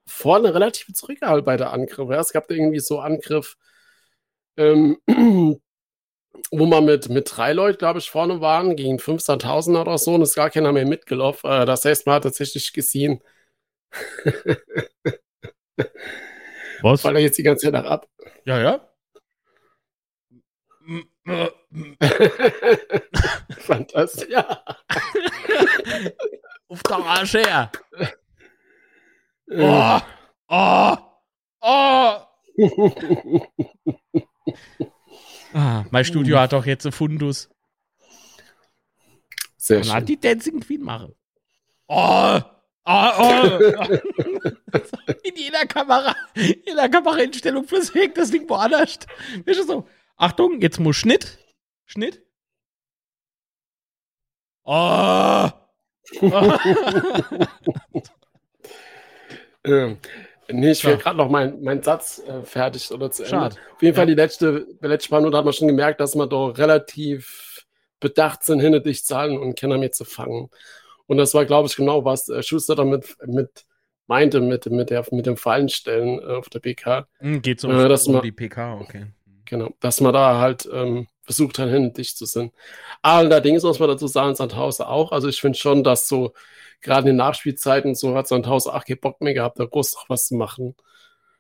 vorne relativ zurückgehalten bei der Angriff. Ja, es gab da irgendwie so Angriff, ähm, *clears throat* wo man mit, mit drei Leuten, glaube ich, vorne waren, gegen 15.000 oder so, und es ist gar keiner mehr mitgelaufen. Äh, das heißt, man hat tatsächlich gesehen, *laughs* Was? Fall er jetzt die ganze Zeit nach ab. Ja, ja. *laughs* Fantastisch, ja. *laughs* Auf der Arsch her. Oh, oh, oh. *laughs* ah, mein Studio hat doch jetzt ein Fundus. Sehr Man schön. hat die Dancing Queen machen. Oh. Oh, oh. *laughs* in jeder Kamera, in jeder Kameraeinstellung plus hängt das Ding woanders. Ist so? Achtung, jetzt muss Schnitt. Schnitt. Oh. oh. *laughs* ähm, nee, ich will gerade noch meinen mein Satz äh, fertig oder zu Ende. Schade. Auf jeden Fall die letzte, die letzte paar Minuten hat man schon gemerkt, dass man doch relativ bedacht sind, hinter dich zahlen und Kenner mir zu fangen. Und das war, glaube ich, genau, was äh, Schuster damit mit meinte, mit, mit, der, mit dem Fallenstellen äh, auf der PK. Hm, geht so äh, dass um man, die PK, okay. Genau, dass man da halt ähm, versucht hat, hin dicht zu sein. Allerdings muss man dazu sagen, Sandhausen auch. Also ich finde schon, dass so gerade in den Nachspielzeiten so hat Sandhausen auch keinen Bock mehr gehabt, da groß noch was zu machen.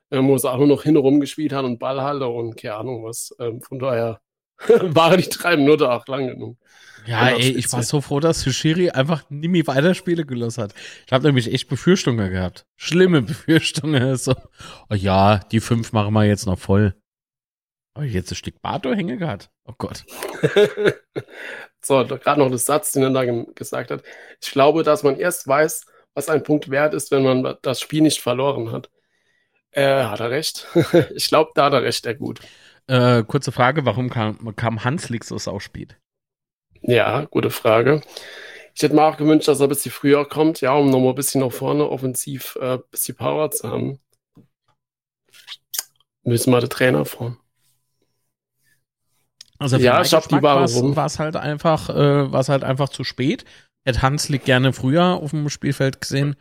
Wo sie auch nur noch hinrum gespielt haben und Ballhalter und keine Ahnung was. Ähm, von daher *laughs* Waren die drei Minuten auch lang genug. Ja, ey, ich war so froh, dass Schiri einfach nie mehr weiter Spiele gelassen hat. Ich habe nämlich echt Befürchtungen gehabt. Schlimme Befürchtungen. *laughs* So, oh ja, die fünf machen wir jetzt noch voll. Aber jetzt ein Stück Bato hänge gehabt. Oh Gott. *laughs* so, gerade noch das Satz, den er da gesagt hat. Ich glaube, dass man erst weiß, was ein Punkt wert ist, wenn man das Spiel nicht verloren hat. Äh, hat er recht? ich glaube, da hat er recht, der gut. Äh, kurze Frage, warum kam, kam Hanslik so sauspät? Ja, gute Frage. Ich hätte mir auch gewünscht, dass er ein bisschen früher kommt, ja, um nochmal ein bisschen nach vorne offensiv äh, ein bisschen Power zu haben. Müssen wir den Trainer fragen. Also ja, ich habe die war es halt einfach, äh, war halt einfach zu spät. Hätte Hanslik gerne früher auf dem Spielfeld gesehen.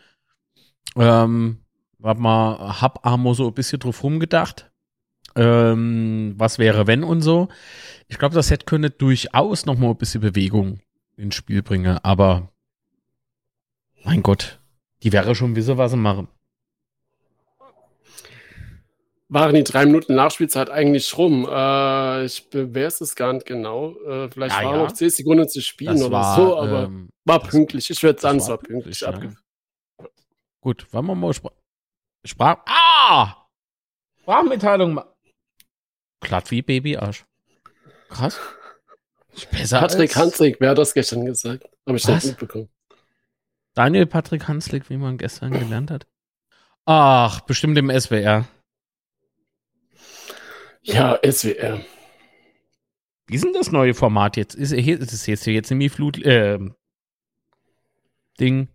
Ähm, hab mal, hab Amo so ein bisschen drauf rumgedacht. Ähm, was wäre, wenn und so. Ich glaube, das hätte könnte durchaus noch mal ein bisschen Bewegung ins Spiel bringen, aber mein Gott, die wäre schon wissen, was sie machen. Waren die drei Minuten Nachspielzeit eigentlich rum? Äh, ich weiß es gar nicht genau. Äh, vielleicht ja, waren ja. noch zehn Sekunden zu spielen das oder war, so, aber ähm, war pünktlich. Ich würde sagen, es war pünktlich. pünktlich ja. Gut, wollen wir mal Spr Sprach. Ah! Sprachmitteilung. Glatt wie Babyarsch. Krass. Besser Patrick als... Hanslik, wer hat das gestern gesagt? Habe ich das mitbekommen. Daniel Patrick Hanslik, wie man gestern gelernt hat. Ach, bestimmt im SWR. Ja, SWR. Wie ist denn das neue Format jetzt? Ist, ist es jetzt, jetzt nämlich Flut, äh, Ding?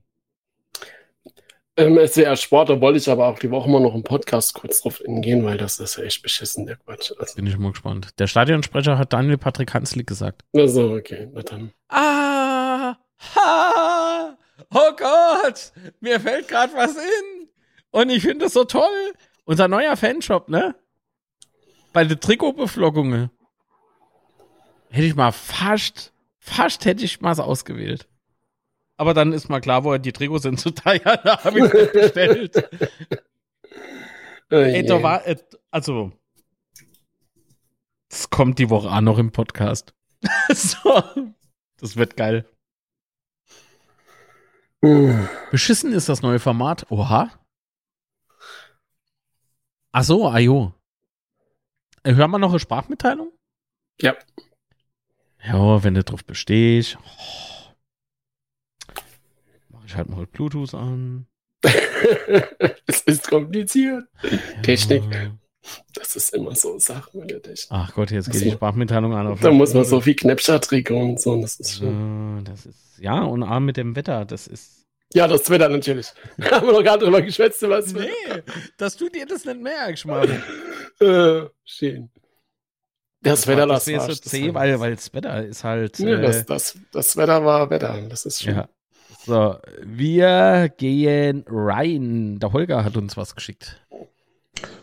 Ähm, SWR Sport, da wollte ich aber auch die Woche mal noch im Podcast kurz drauf hingehen, weil das ist ja echt beschissen, der Quatsch. Also. Bin ich mal gespannt. Der Stadionsprecher hat Daniel Patrick Hanslik gesagt. Na so, okay, na dann. Ah! Ha! Oh Gott! Mir fällt gerade was in! Und ich finde das so toll! Unser neuer Fanshop, ne? Bei der Trikotbeflockungen. Hätte ich mal fast, fast hätte ich mal ausgewählt. Aber dann ist mal klar, wo die Trikots sind zu teuer. *laughs* Da habe ich es bestellt. oh, Ey, da war, äh, also, es kommt die Woche auch noch im Podcast. *laughs* so, das wird geil. Beschissen ist das neue Format. Oha. Ach so, ajo. Äh, Hören wir noch eine Sprachmitteilung? Ja. Ja, wenn du drauf bestehst. Oh. Ich halte mal Bluetooth an. *laughs* es ist kompliziert. Ja. Technik. Das ist immer so Sachen mit der Technik. Ach Gott, jetzt geht die Sprachmitteilung an. da muss man so viel Knäpscher und so. Das ist schon. Das ist, ja, und arm mit dem Wetter. Das ist. Ja, das Wetter natürlich. *laughs* haben wir noch gar nicht drüber geschwätzt. Was nee, dass du dir das nicht merkst, Mann. *laughs* äh, schön. Das, das Wetter, das war so zäh, weil, weil das Wetter ist halt. Ja, äh, das, das, das Wetter war Wetter. Das ist schön. Ja. So, wir gehen rein. Der Holger hat uns was geschickt.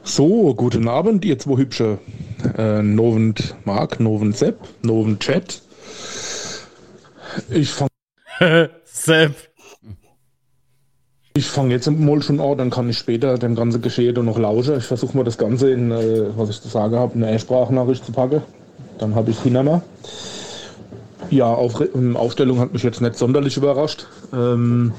So, guten Abend, ihr zwei hübsche. Äh, Novent Mark, Novent Sepp, Novent Chat. Ich fange. *laughs* Sepp. Ich fange jetzt mal schon an, dann kann ich später dem ganzen Geschehen noch lauschen. Ich versuche mal das Ganze in, äh, was ich zu sagen habe, in eine Sprachnachricht zu packen. Dann habe ich es hinter ja, auf, ähm, Aufstellung hat mich jetzt nicht sonderlich überrascht. Ähm,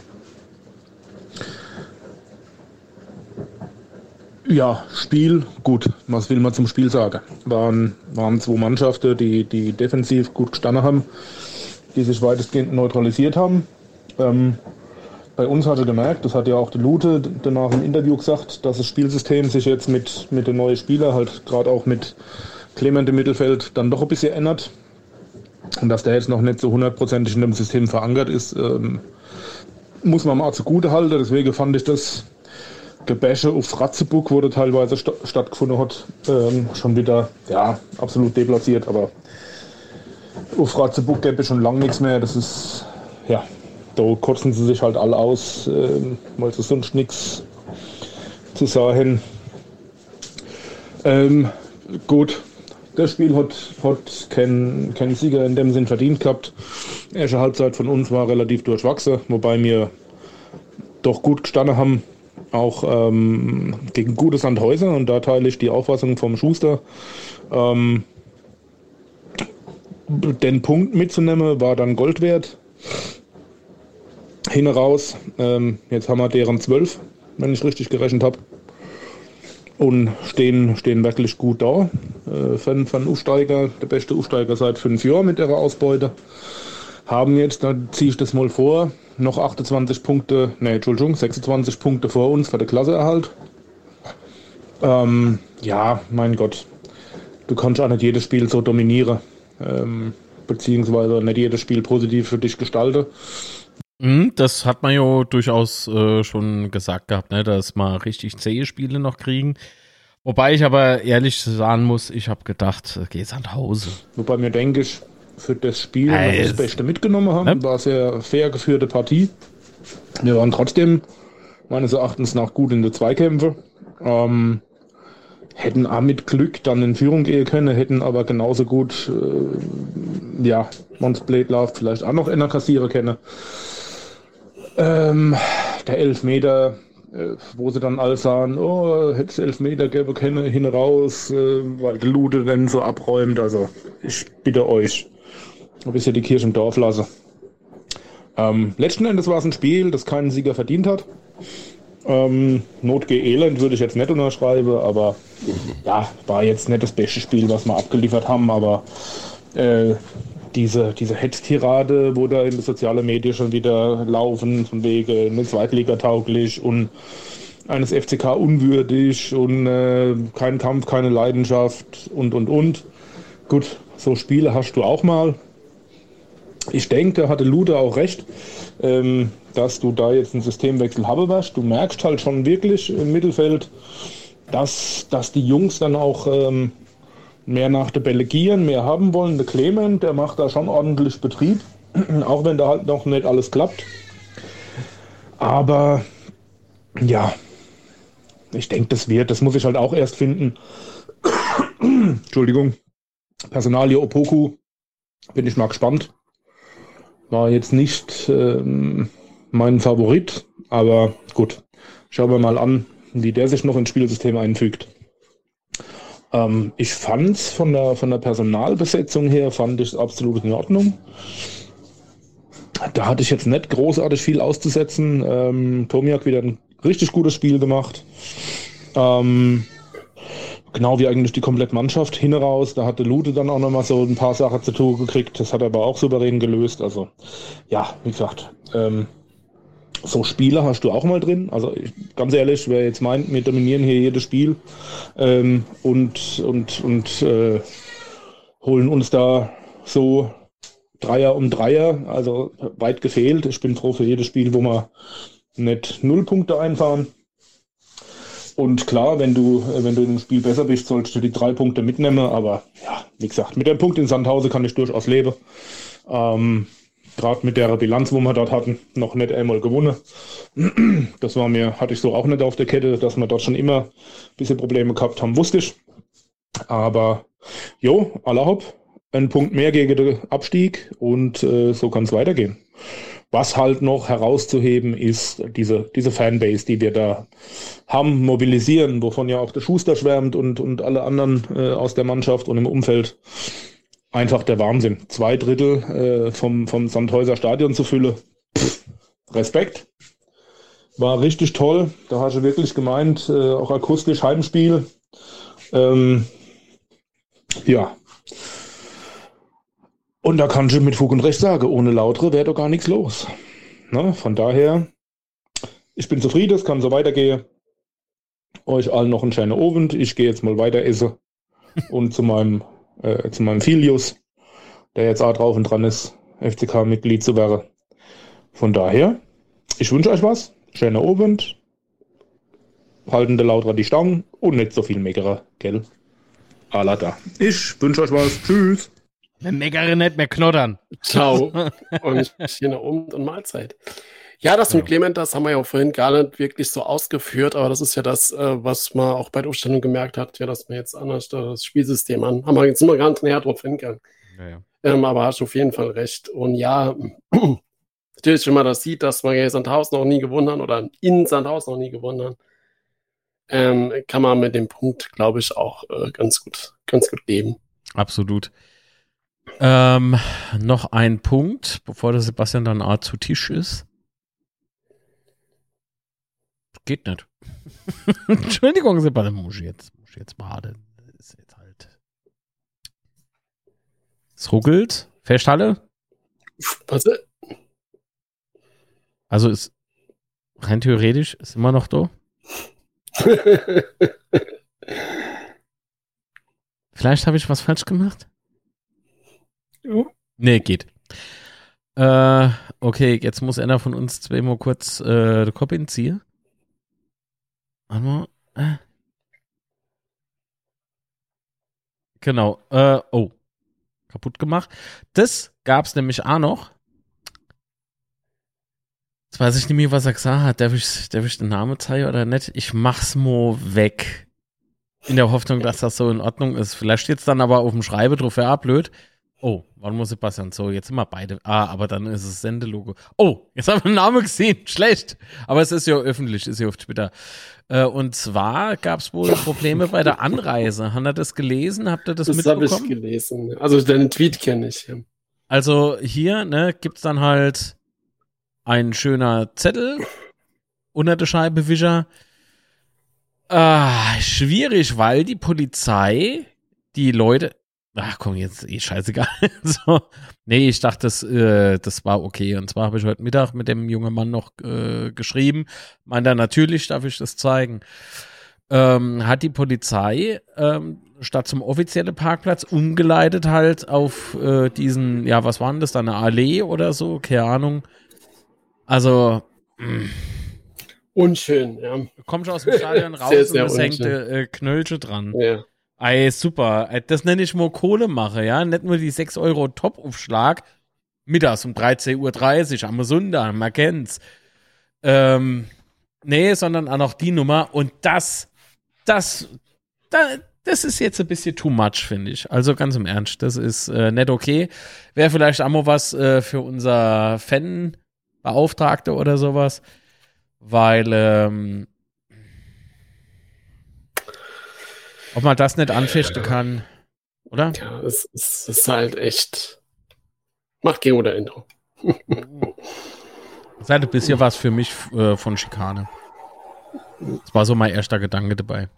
ja, Spiel, gut. Was will man zum Spiel sagen? Waren, waren zwei Mannschaften, die, die defensiv gut gestanden haben, die sich weitestgehend neutralisiert haben. Ähm, bei uns hatte gemerkt, das hat ja auch die Lute danach im Interview gesagt, dass das Spielsystem sich jetzt mit, mit den neuen Spielern, halt gerade auch mit Clement im Mittelfeld, dann doch ein bisschen ändert. Und dass der jetzt noch nicht so hundertprozentig in dem System verankert ist, ähm, muss man mal zugute halten. Deswegen fand ich das Gebäsche auf Ratzeburg, wo das teilweise st stattgefunden hat, ähm, schon wieder, ja, absolut deplatziert. Aber auf Ratzeburg gäbe es schon lange nichts mehr. Das ist, ja, da kotzen sie sich halt alle aus, ähm, weil sie sonst nichts zu sagen. Ähm, gut, das Spiel hat, hat keinen kein Sieger in dem Sinn verdient gehabt. Erste Halbzeit von uns war relativ durchwachsen, wobei wir doch gut gestanden haben, auch ähm, gegen gute Sandhäuser. Und da teile ich die Auffassung vom Schuster. Ähm, den Punkt mitzunehmen, war dann Gold wert. Hin raus. Ähm, jetzt haben wir deren zwölf, wenn ich richtig gerechnet habe. Und stehen, stehen wirklich gut da. Äh, für, für Aufsteiger, der beste Aufsteiger seit fünf Jahren mit ihrer Ausbeute. Haben jetzt, da ziehe ich das mal vor, noch 28 Punkte, ne, Entschuldigung, 26 Punkte vor uns für den Klasseerhalt. Ähm, ja, mein Gott, du kannst auch nicht jedes Spiel so dominieren, ähm, beziehungsweise nicht jedes Spiel positiv für dich gestalten. Mhm, das hat man ja durchaus äh, schon gesagt gehabt, ne, dass man richtig zähe Spiele noch kriegen. Wobei ich aber ehrlich sagen muss, ich habe gedacht, äh, geht's an Hause. Wobei mir denke ich, für das Spiel, was wir das Beste mitgenommen haben, ne? war sehr fair geführte Partie. Wir waren trotzdem meines Erachtens nach gut in der Zweikämpfe. Ähm, hätten auch mit Glück dann in Führung gehen können, hätten aber genauso gut, äh, ja, Monsblade Love vielleicht auch noch in der kassieren können. Ähm, der Elfmeter, äh, wo sie dann alle sagen, oh, hätte es Elfmeter geben können, hin raus, äh, weil der Lude dann so abräumt. Also ich bitte euch, ein bisschen die Kirche im Dorf lassen. Ähm, letzten Endes war es ein Spiel, das keinen Sieger verdient hat. Ähm, Notge Elend würde ich jetzt nicht unterschreiben, aber ja, war jetzt nicht das beste Spiel, was wir abgeliefert haben, aber äh, diese, diese Hetztirade, wo da in den sozialen Medien schon wieder laufen, von wegen eine Zweitliga tauglich und eines FCK unwürdig und äh, kein Kampf, keine Leidenschaft und und und. Gut, so Spiele hast du auch mal. Ich denke, hatte Lude auch recht, ähm, dass du da jetzt einen Systemwechsel haben wirst. Du merkst halt schon wirklich im Mittelfeld, dass, dass die Jungs dann auch ähm, mehr nach der Bälle gieren, mehr haben wollen. Der Clement, der macht da schon ordentlich Betrieb, *clears throat* auch wenn da halt noch nicht alles klappt. Aber ja, ich denke, das wird, das muss ich halt auch erst finden. *clears throat* Entschuldigung. Personalie Opoku, bin ich mal gespannt. War jetzt nicht ähm, mein Favorit, aber gut. Schauen wir mal an, wie der sich noch ins Spielsystem einfügt. Ähm, ich fand es von der, von der Personalbesetzung her, fand ich absolut in Ordnung. Da hatte ich jetzt nicht großartig viel auszusetzen. Ähm, Tomiak wieder ein richtig gutes Spiel gemacht. Ähm, genau wie eigentlich die komplette Mannschaft hin raus. Da hatte Lute dann auch nochmal so ein paar Sachen zu tun gekriegt. Das hat er aber auch souverän gelöst. Also, ja, wie gesagt, ähm, so Spiele hast du auch mal drin. Also ich, ganz ehrlich, wer jetzt meint, wir dominieren hier jedes Spiel ähm, und, und, und äh, holen uns da so Dreier um Dreier, also weit gefehlt. Ich bin froh für jedes Spiel, wo wir nicht null Punkte einfahren. Und klar, wenn du, wenn du im Spiel besser bist, solltest du die drei Punkte mitnehmen. Aber ja, wie gesagt, mit dem Punkt in Sandhausen kann ich durchaus leben. Ähm, Gerade mit der Bilanz, wo wir dort hatten, noch nicht einmal gewonnen. *clears throat* Das war mir, hatte ich so auch nicht auf der Kette, dass wir dort schon immer ein bisschen Probleme gehabt haben, wusste ich. Aber jo, aller hopp, ein Punkt mehr gegen den Abstieg und äh, so kann es weitergehen. Was halt noch herauszuheben ist, diese, diese Fanbase, die wir da haben, mobilisieren, wovon ja auch der Schuster schwärmt und, und alle anderen äh, aus der Mannschaft und im Umfeld. Einfach der Wahnsinn. Zwei Drittel äh, vom, vom Sandhäuser Stadion zu füllen. Respekt. War richtig toll. Da hast du wirklich gemeint, äh, auch akustisch Heimspiel. Ähm, ja, und da kann ich mit Fug und Recht sagen, ohne Lautere wäre doch gar nichts los. Ne? Von daher, ich bin zufrieden, es kann so weitergehen. Euch allen noch einen schönen Abend. Ich gehe jetzt mal weiter essen und zu meinem, äh, zu meinem Filius, der jetzt auch drauf und dran ist, FCK-Mitglied zu werden. Von daher, ich wünsche euch was. Schöner Abend. Halten der Lauter die Stangen und nicht so viel Meckerer, gell? Alata. Ich wünsche euch was. Tschüss. Wir meckere nicht mehr knoddern. Ciao. *laughs* und hier nach oben und Mahlzeit. Ja, das mit Clement, das haben wir ja vorhin gar nicht wirklich so ausgeführt, aber das ist ja das, äh, was man auch bei der Umstellung gemerkt hat, ja, dass wir jetzt anders das Spielsystem an. Haben wir jetzt immer ganz näher drauf hingegangen. Ja, ja. Ähm, aber hast du auf jeden Fall recht. Und ja, *clears throat* natürlich, wenn man das sieht, dass wir Sandhausen noch nie gewonnen haben oder in Sandhausen noch nie gewonnen haben, ähm, kann man mit dem Punkt, glaube ich, auch äh, ganz gut, ganz gut leben. Absolut. Ähm, noch ein Punkt, bevor der Sebastian dann zu Tisch ist. Geht nicht. *laughs* Entschuldigung, Sebastian, muss ich jetzt, muss ich jetzt baden. Das ist jetzt halt. Es ruckelt. Festhalle? Was? Also ist rein theoretisch ist immer noch da. *laughs* Vielleicht habe ich was falsch gemacht. Ja. Nee, geht. Äh, okay, jetzt muss einer von uns zweimal kurz äh, den Kopf entziehen. Warte mal. Äh. Genau. Äh, oh. Kaputt gemacht. Das gab es nämlich auch noch. Jetzt weiß ich nicht mehr, was er gesagt hat. Darf ich, darf ich den Namen zeigen oder nicht? Ich mach's mal weg. In der Hoffnung, dass das so in Ordnung ist. Vielleicht steht's dann aber auf dem Schreibe drauf, ja, blöd. Oh, wann muss Sebastian? So, jetzt sind wir beide. Ah, aber dann ist es Sendelogo. Oh, jetzt haben wir den Namen gesehen. *laughs* Schlecht. Aber es ist ja öffentlich, ist ja auf Twitter. Äh, und zwar gab es wohl Probleme bei der Anreise. Hat er das gelesen? Habt ihr das, Das habe ich mitbekommen? gelesen. Also deinen Tweet kenne ich. ja. Also hier, ne, gibt's dann halt ein schöner Zettel unter der Scheibewischer. Ah, schwierig, weil die Polizei die Leute. Ach komm, jetzt eh scheißegal. *laughs* so. Nee, ich dachte, das, äh, das war okay. Und zwar habe ich heute Mittag mit dem jungen Mann noch äh, geschrieben. Meint er, natürlich darf ich das zeigen. Ähm, hat die Polizei ähm, statt zum offiziellen Parkplatz umgeleitet halt auf äh, diesen, ja, was war denn das da, eine Allee oder so? Keine Ahnung. Also, mh, Unschön, ja. du kommst aus dem Stadion *laughs* raus Sehr, sehr und es hängt äh, Knöllche dran. ja. Ey, super. Ey, Das nenne ich mal Kohle mache, ja. Nicht nur die 6 Euro Top-Aufschlag. Mittags um 13.30 Uhr am Sonntag, man kennt's. Ähm, nee, sondern auch noch die Nummer. Und das, das, da, das ist jetzt ein bisschen too much, finde ich. Also ganz im Ernst, das ist äh, nicht okay. Wäre vielleicht auch mal was äh, für unser Fan-Beauftragte oder sowas. Weil, ähm, ob man das nicht anfechten kann, oder? Ja, es, es ist halt echt. Macht gegen oder Intro. Seid ein bisschen was für mich äh, von Schikane. Das war so mein erster Gedanke dabei.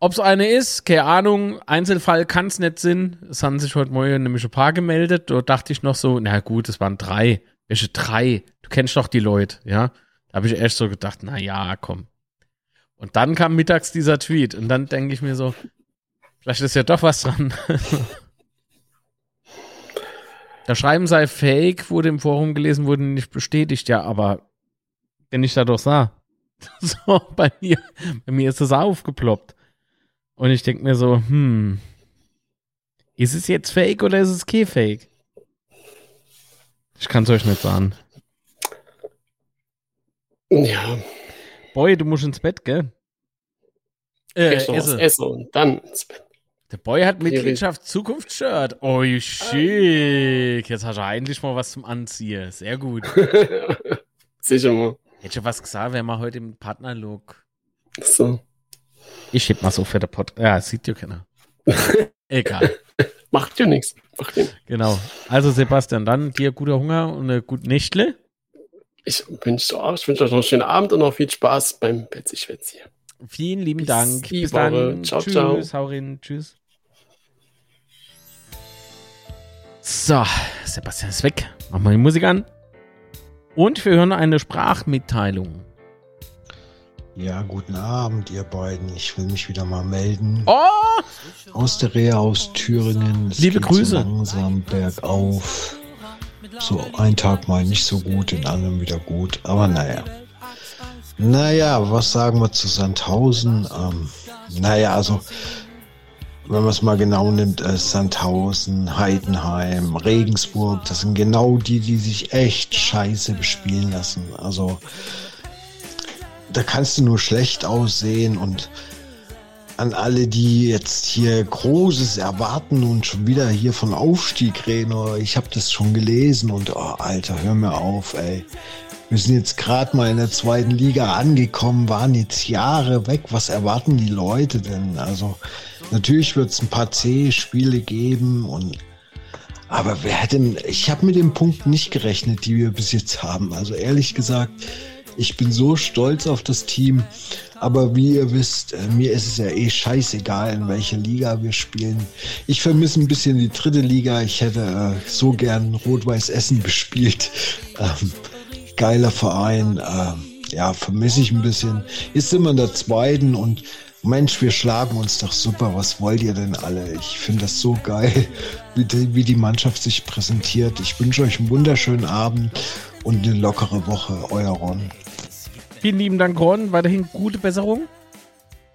Ob es eine ist, keine Ahnung. Einzelfall kann es nicht sein. Es haben sich heute Morgen nämlich ein paar gemeldet. Da dachte ich noch so, na gut, es waren drei. Welche drei? Du kennst doch die Leute, ja? Da habe ich echt so gedacht, na ja, komm. Und dann kam mittags dieser Tweet und dann denke ich mir so, vielleicht ist ja doch was dran. *laughs* Da Schreiben sei fake, wurde im Forum gelesen, wurde nicht bestätigt, ja, aber wenn ich da doch sah. *laughs* So, bei mir, bei mir ist das aufgeploppt. Und ich denke mir so, hm, ist es jetzt fake oder ist es kein fake? Ich kann es euch nicht sagen. Ja, Boy, du musst ins Bett, gell? Äh, erst noch was esse. essen und dann ins Bett. Der Boy hat. Mitgliedschaft Zukunftsshirt. Oh, schick. Jetzt hast du endlich mal was zum Anziehen. Sehr gut. *laughs* Sicher mal. Hätte ich was gesagt, wären wir heute im Partnerlook. So. Ich heb mal so für der Pod. Ja, sieht ja keiner. *laughs* Egal. Macht ja nichts. Genau. Also, Sebastian, dann dir guter Hunger und eine gute Nächtle. Ich wünsche auch, ich wünsche euch noch einen schönen Abend und noch viel Spaß beim Petzi-Schwätz hier. Vielen lieben Bis Dank. die Bis Woche. dann. Ciao, Tschüss. ciao. Hau rein. Tschüss. So, Sebastian ist weg. Machen wir die Musik an. Und wir hören eine Sprachmitteilung. Ja, guten Abend, ihr beiden. Ich will mich wieder mal melden. Oh! Aus der Reha aus Thüringen. Es Liebe geht Grüße. So langsam bergauf. So ein Tag mal nicht so gut, in allem wieder gut. Aber naja. Naja, was sagen wir zu Sandhausen? Ähm, naja, also, wenn man es mal genau nimmt, äh, Sandhausen, Heidenheim, Regensburg, das sind genau die, die sich echt scheiße bespielen lassen. Also, da kannst du nur schlecht aussehen und an alle, die jetzt hier Großes erwarten und schon wieder hier von Aufstieg reden, oh, ich habe das schon gelesen und oh, Alter, hör mir auf, ey. Wir sind jetzt gerade mal in der zweiten Liga angekommen, waren jetzt Jahre weg. Was erwarten die Leute denn? Also, Natürlich wird es ein paar C-Spiele geben und aber wer hätte denn, ich habe mit dem Punkt nicht gerechnet, die wir bis jetzt haben. Also ehrlich gesagt, ich bin so stolz auf das Team. Aber wie ihr wisst, äh, mir ist es ja eh scheißegal, in welcher Liga wir spielen. Ich vermisse ein bisschen die dritte Liga. Ich hätte äh, so gern Rot-Weiß Essen bespielt. *laughs* Ähm, geiler Verein. Ähm, ja, vermisse ich ein bisschen. Jetzt sind wir in der zweiten und Mensch, wir schlagen uns doch super. Was wollt ihr denn alle? Ich finde das so geil, *laughs* wie die, wie die Mannschaft sich präsentiert. Ich wünsche euch einen wunderschönen Abend und eine lockere Woche. Euer Ron. Vielen lieben Dank, Ron. Weiterhin gute Besserung,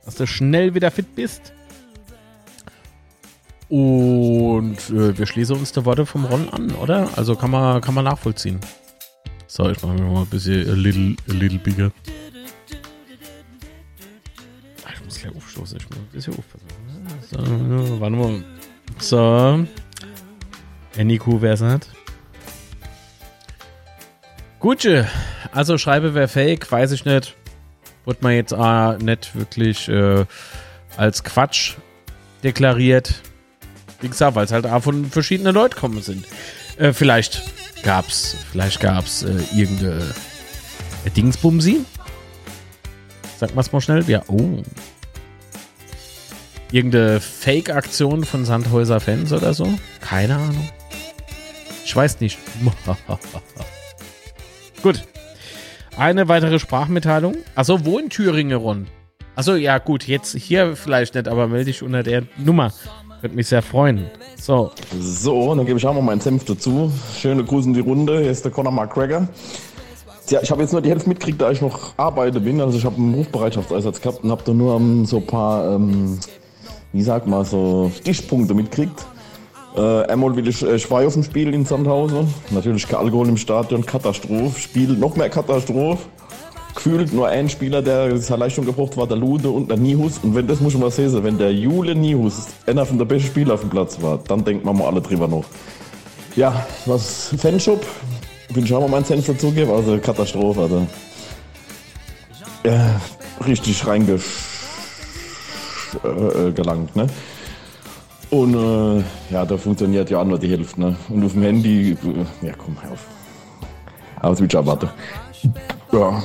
dass du schnell wieder fit bist. Und äh, wir schließen uns die Worte vom Ron an, oder? Also kann man, kann man nachvollziehen. So, ich mache mir mal ein bisschen a little, a little bigger. gleich aufstoßen. Ich muss ein bisschen aufpassen. So, warte mal. So. Nico, wer es hat. Gutje. Also schreibe, wer fake, weiß ich nicht. Wurde man jetzt äh, nicht wirklich äh, als Quatsch deklariert. Wie gesagt, weil es halt auch von verschiedenen Leuten kommen sind. Äh, vielleicht gab's, vielleicht gab's äh, irgendeine äh, Dingsbumsi. Sag mal's mal schnell. Ja, oh. Irgendeine Fake-Aktion von Sandhäuser Fans oder so? Keine Ahnung. Ich weiß nicht. *laughs* gut. Eine weitere Sprachmitteilung. Achso, wo in Thüringen, Ron? Achso, ja, gut, jetzt hier vielleicht nicht, aber melde dich unter der Nummer. Würde mich sehr freuen. So. So, dann gebe ich auch mal meinen Senf dazu. Schöne Grüße in die Runde. Hier ist der Conor McGregor. Ja, ich habe jetzt nur die Hälfte mitgekriegt, da ich noch arbeite bin. Also ich habe einen Rufbereitschaftseinsatz gehabt und habe da nur um, so ein paar ähm, wie sagt man, so Stichpunkte mitkriegt. Äh, einmal will ich äh, auf dem Spiel in Sandhausen. Natürlich kein Alkohol im Stadion, Katastrophe. Spiel noch mehr Katastrophe. Gefühlt nur ein Spieler, der seine Leistung gebraucht war, der Lude und der Nihus. Und wenn das muss ich mal sehen, wenn der Jule Nihus einer von der besten Spieler auf dem Platz war, dann denkt man mal alle drüber noch. Ja, was Fanshop, will ich auch mal meinen Cent dazugeben, also Katastrophe, also. Ja, richtig reingesch äh, gelangt. Ne? Und äh, ja, da funktioniert ja auch nur die Hälfte. Ne? Und auf dem Handy, äh, ja komm, hör auf. Aber es warte. Ja.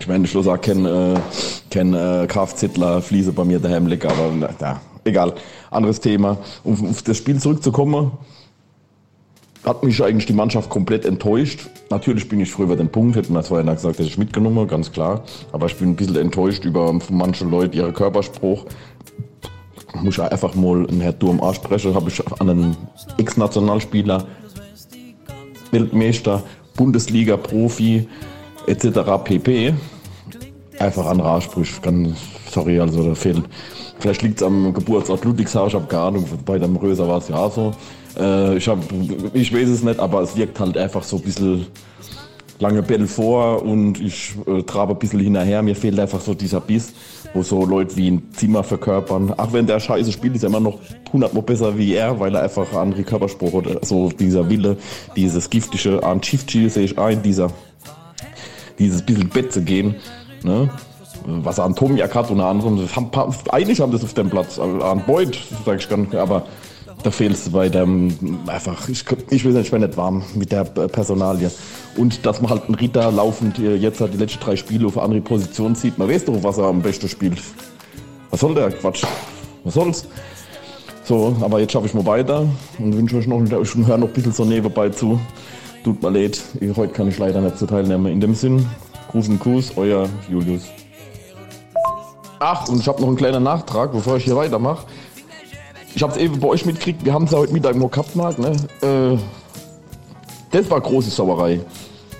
Ich meine, Schluss auch kein, äh, kein äh, Kfzler Fliese bei mir daheim liegt, aber na, ja, egal. Anderes Thema. Um auf das Spiel zurückzukommen, hat mich eigentlich die Mannschaft komplett enttäuscht. Natürlich bin ich froh über den Punkt, hätten wir vorher gesagt, dass ich mitgenommen, ganz klar. Aber ich bin ein bisschen enttäuscht über manche Leute, ihren Körperspruch. Muss ich einfach mal einen Herr Durm ansprechen, habe ich an einen Ex-Nationalspieler, Weltmeister, Bundesliga-Profi etc. pp. Einfach an Ansprüche. Sorry, also da fehlt. Vielleicht liegt es am Geburtsort Ludwigshaus, ich habe keine Ahnung, bei dem Röser war es ja so. Äh, ich, hab, ich weiß es nicht, aber es wirkt halt einfach so ein bisschen lange Bälle vor und ich äh, trabe ein bisschen hinterher. Mir fehlt einfach so dieser Biss, wo so Leute wie ein Zimmer verkörpern. Ach, wenn der scheiße spielt, ist er immer noch 100 Mal besser wie er, weil er einfach andere Körperspruch oder so dieser Wille, dieses giftige an Chief sehe ich ein, dieser, dieses bisschen Bett zu gehen. Ne? Was an Tomiak hat, unter anderem. Eigentlich haben das auf dem Platz, an Boyd, sag ich gar nicht, aber da fehlt es bei dem einfach, ich, ich will nicht, ich bin nicht warm mit der Personalie. Und dass man halt einen Ritter laufend jetzt halt die letzten drei Spiele auf eine andere Position zieht, man weiß doch, was er am besten spielt. Was soll der Quatsch? Was soll's? So, aber jetzt schaffe ich mal weiter und wünsche euch noch, ich höre noch ein bisschen so nebenbei zu. Tut mir leid, heute kann ich leider nicht zu teilnehmen. In dem Sinn, Gruß und Kuss, euer Julius. Ach, und ich habe noch einen kleinen Nachtrag, bevor ich hier weitermache. Ich habe es eben bei euch mitgekriegt, wir haben es ja heute Mittag noch gehabt, Marc, ne? Äh, das war große Sauerei.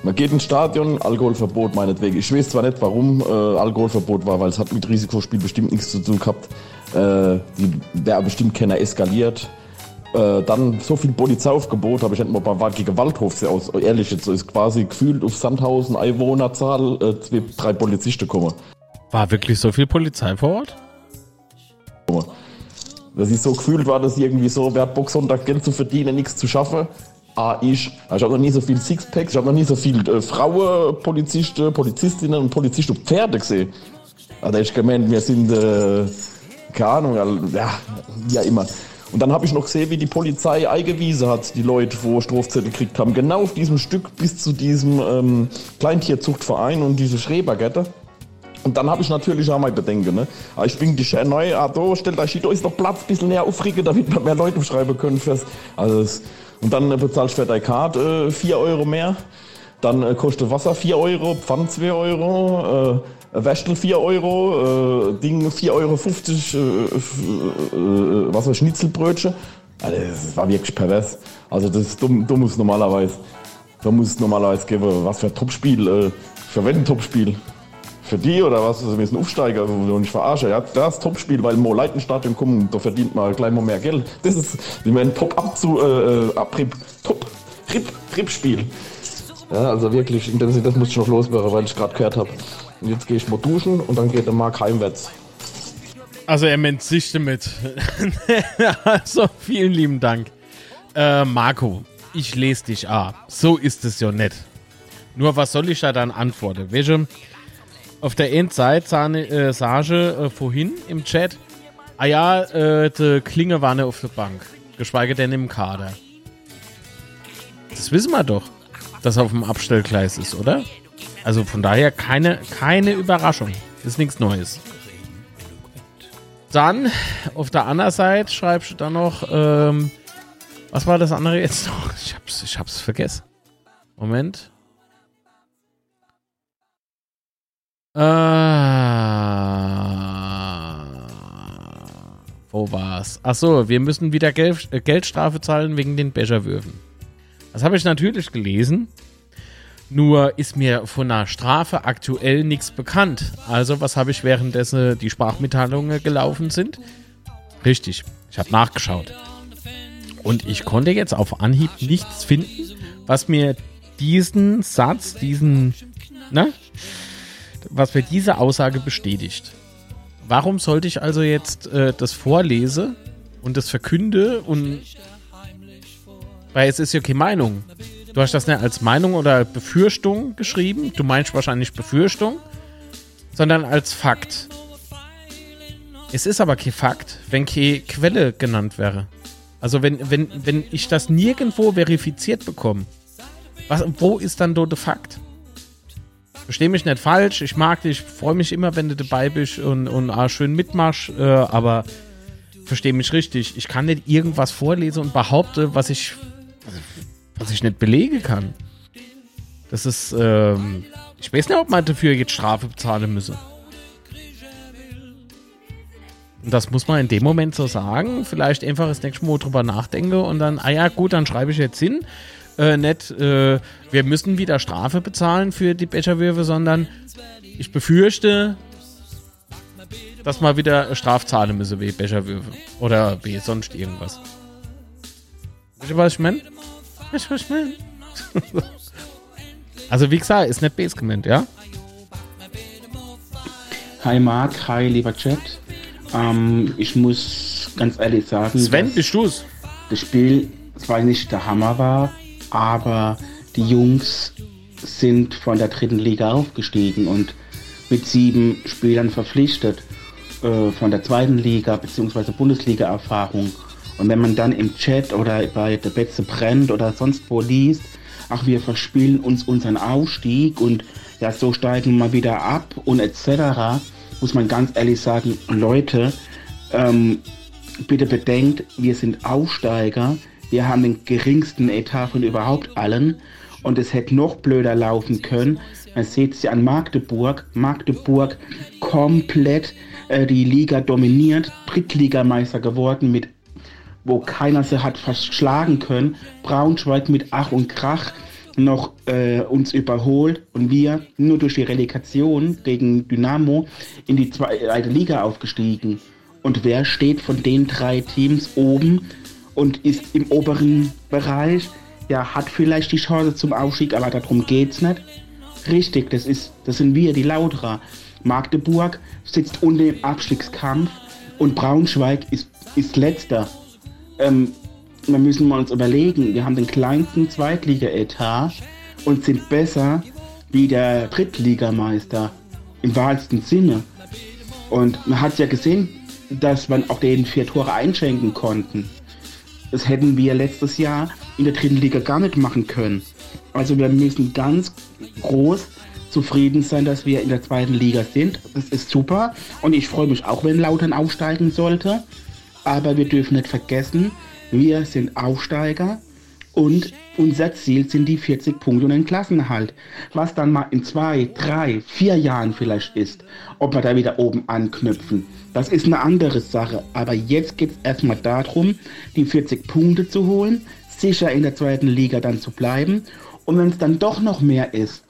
Man geht ins Stadion, Alkoholverbot meinetwegen. Ich weiß zwar nicht, warum äh, Alkoholverbot war, weil es hat mit Risikospiel bestimmt nichts zu tun gehabt. Äh, wäre bestimmt keiner eskaliert. Äh, dann so viel Polizeiaufgebot habe ich nicht mal bei gegen Waldhof aus. Ehrlich, jetzt ist quasi gefühlt auf Sandhausen Einwohnerzahl äh, zwei, drei Polizisten kommen. War wirklich so viel Polizei vor Ort? Dass ich so gefühlt war, dass irgendwie so, wer hat Bock Sonntag Geld zu verdienen, nichts zu schaffen. Ah, ich. Ich habe noch nie so viel Sixpacks, ich habe noch nie so viel äh, Frauen, Polizisten, Polizistinnen und Polizisten und Pferde gesehen. Also ich gemeint, wir sind, äh, keine Ahnung, ja, ja immer. Und dann habe ich noch gesehen, wie die Polizei eingewiesen hat, die Leute, wo Strafzettel gekriegt haben, genau auf diesem Stück bis zu diesem ähm, Kleintierzuchtverein und diese Schrebergette. Und dann habe ich natürlich auch mal Bedenken. Ne? Aber ich bin die Schön neu, ah, da stellt euch da ist noch Platz, ein bisschen näher aufregen, damit wir mehr Leute schreiben können. Fürs, also das, und dann äh, bezahlst du für deine Karte äh, 4 Euro mehr. Dann äh, kostet Wasser 4 Euro, Pfand 2 Euro, äh, Wäschel 4 Euro, äh, Ding 4,50 Euro, äh, äh, was war Schnitzelbrötchen. Also das war wirklich pervers. Also das da, da muss normalerweise, da muss es normalerweise geben, was für ein Topspiel, äh, für welchen Topspiel? Für die oder was? Also wir sind Aufsteiger, wo wir nicht verarschen. Ja, das Topspiel, weil Mo Leitenstadion kommen, da verdient man gleich mal mehr Geld. Das ist, wie ein Top-Abzu, äh, Abrieb, Top-Rip-Rip-Spiel. Ja, also wirklich, in das muss ich noch loswerden, weil ich gerade gehört habe. Und jetzt gehe ich mal duschen und dann geht der Mark heimwärts. Also er meint sich damit. *laughs* also vielen lieben Dank. Äh, Marco, ich lese dich ab. So ist es ja nicht. Nur was soll ich da dann antworten? Welche? Auf der Endseite äh, Sage äh, vorhin im Chat. Ah ja, äh, die Klinge war nicht auf der Bank. Geschweige denn im Kader. Das wissen wir doch, dass er auf dem Abstellgleis ist, oder? Also von daher keine, keine Überraschung. Ist nichts Neues. Dann, auf der anderen Seite schreibst du dann noch, ähm, was war das andere jetzt noch? Ich hab's, ich hab's vergessen. Moment. Äh, wo war's? Achso, wir müssen wieder Gel äh, Geldstrafe zahlen wegen den Becherwürfen. Das habe ich natürlich gelesen. Nur ist mir von einer Strafe aktuell nichts bekannt. Also, was habe ich währenddessen die Sprachmitteilungen gelaufen sind? Richtig, ich habe nachgeschaut. Und ich konnte jetzt auf Anhieb nichts finden, was mir diesen Satz, diesen, ne? Was mir diese Aussage bestätigt. Warum sollte ich also jetzt äh, das vorlese und das verkünde und weil es ist ja keine Meinung. Du hast das nicht als Meinung oder Befürchtung geschrieben. Du meinst wahrscheinlich Befürchtung, sondern als Fakt. Es ist aber kein Fakt, wenn keine Quelle genannt wäre. Also wenn, wenn, wenn ich das nirgendwo verifiziert bekomme, was, wo ist dann dort der Fakt? Verstehe mich nicht falsch, ich mag dich, freue mich immer, wenn du dabei bist und, und ah, schön mitmachst, äh, aber verstehe mich richtig, ich kann nicht irgendwas vorlesen und behaupte, was ich was ich nicht belegen kann. Das ist, ähm, ich weiß nicht, ob man dafür jetzt Strafe bezahlen müsse. Und das muss man in dem Moment so sagen. Vielleicht einfach das nächste Mal drüber nachdenken und dann, ah ja, gut, dann schreibe ich jetzt hin. Äh, nicht, äh, wir müssen wieder Strafe bezahlen für die Becherwürfe, sondern ich befürchte, dass man wieder Strafzahlen müsse wie Becherwürfe. Oder wie sonst irgendwas. Wisst ihr, was ich meine? Weißt du, was ich meine? *laughs* also, wie gesagt, ist nicht base gemeint, ja? Hi Marc, hi lieber Chat. Ähm, ich muss ganz ehrlich sagen, Sven, bist du's? das Spiel zwar nicht der Hammer war, aber die Jungs sind von der dritten Liga aufgestiegen und mit sieben Spielern verpflichtet äh, von der zweiten Liga bzw. Bundesliga-Erfahrung. Und wenn man dann im Chat oder bei der Betze brennt oder sonst wo liest, ach, wir verspielen uns unseren Aufstieg und ja, so steigen wir mal wieder ab und etc., muss man ganz ehrlich sagen, Leute, ähm, bitte bedenkt, wir sind Aufsteiger, wir haben den geringsten Etat von überhaupt allen und es hätte noch blöder laufen können. Man sieht es ja an Magdeburg. Magdeburg komplett äh, die Liga dominiert, Drittligameister geworden mit wo keiner sie hat verschlagen können. Braunschweig mit Ach und Krach noch äh, uns überholt und wir nur durch die Relegation gegen Dynamo in die zweite Liga aufgestiegen. Und wer steht von den drei Teams oben und ist im oberen Bereich? Ja, hat vielleicht die Chance zum Aufstieg, aber darum geht's nicht. Richtig, das ist, das sind wir, die Lauterer. Magdeburg sitzt unter dem Abstiegskampf und Braunschweig ist, ist letzter ähm, wir müssen mal uns überlegen, wir haben den kleinsten Zweitliga-Etat und sind besser wie der Drittligameister im wahrsten Sinne. Und man hat ja gesehen, dass man auch den vier Tore einschenken konnten. Das hätten wir letztes Jahr in der dritten Liga gar nicht machen können. Also wir müssen ganz groß zufrieden sein, dass wir in der zweiten Liga sind. Das ist super und ich freue mich auch, wenn Lautern aufsteigen sollte. Aber wir dürfen nicht vergessen, wir sind Aufsteiger und unser Ziel sind die 40 Punkte und den Klassenerhalt. Was dann mal in zwei, drei, vier Jahren vielleicht ist, ob wir da wieder oben anknüpfen, das ist eine andere Sache. Aber jetzt geht es erstmal darum, die 40 Punkte zu holen, sicher in der zweiten Liga dann zu bleiben. Und wenn es dann doch noch mehr ist,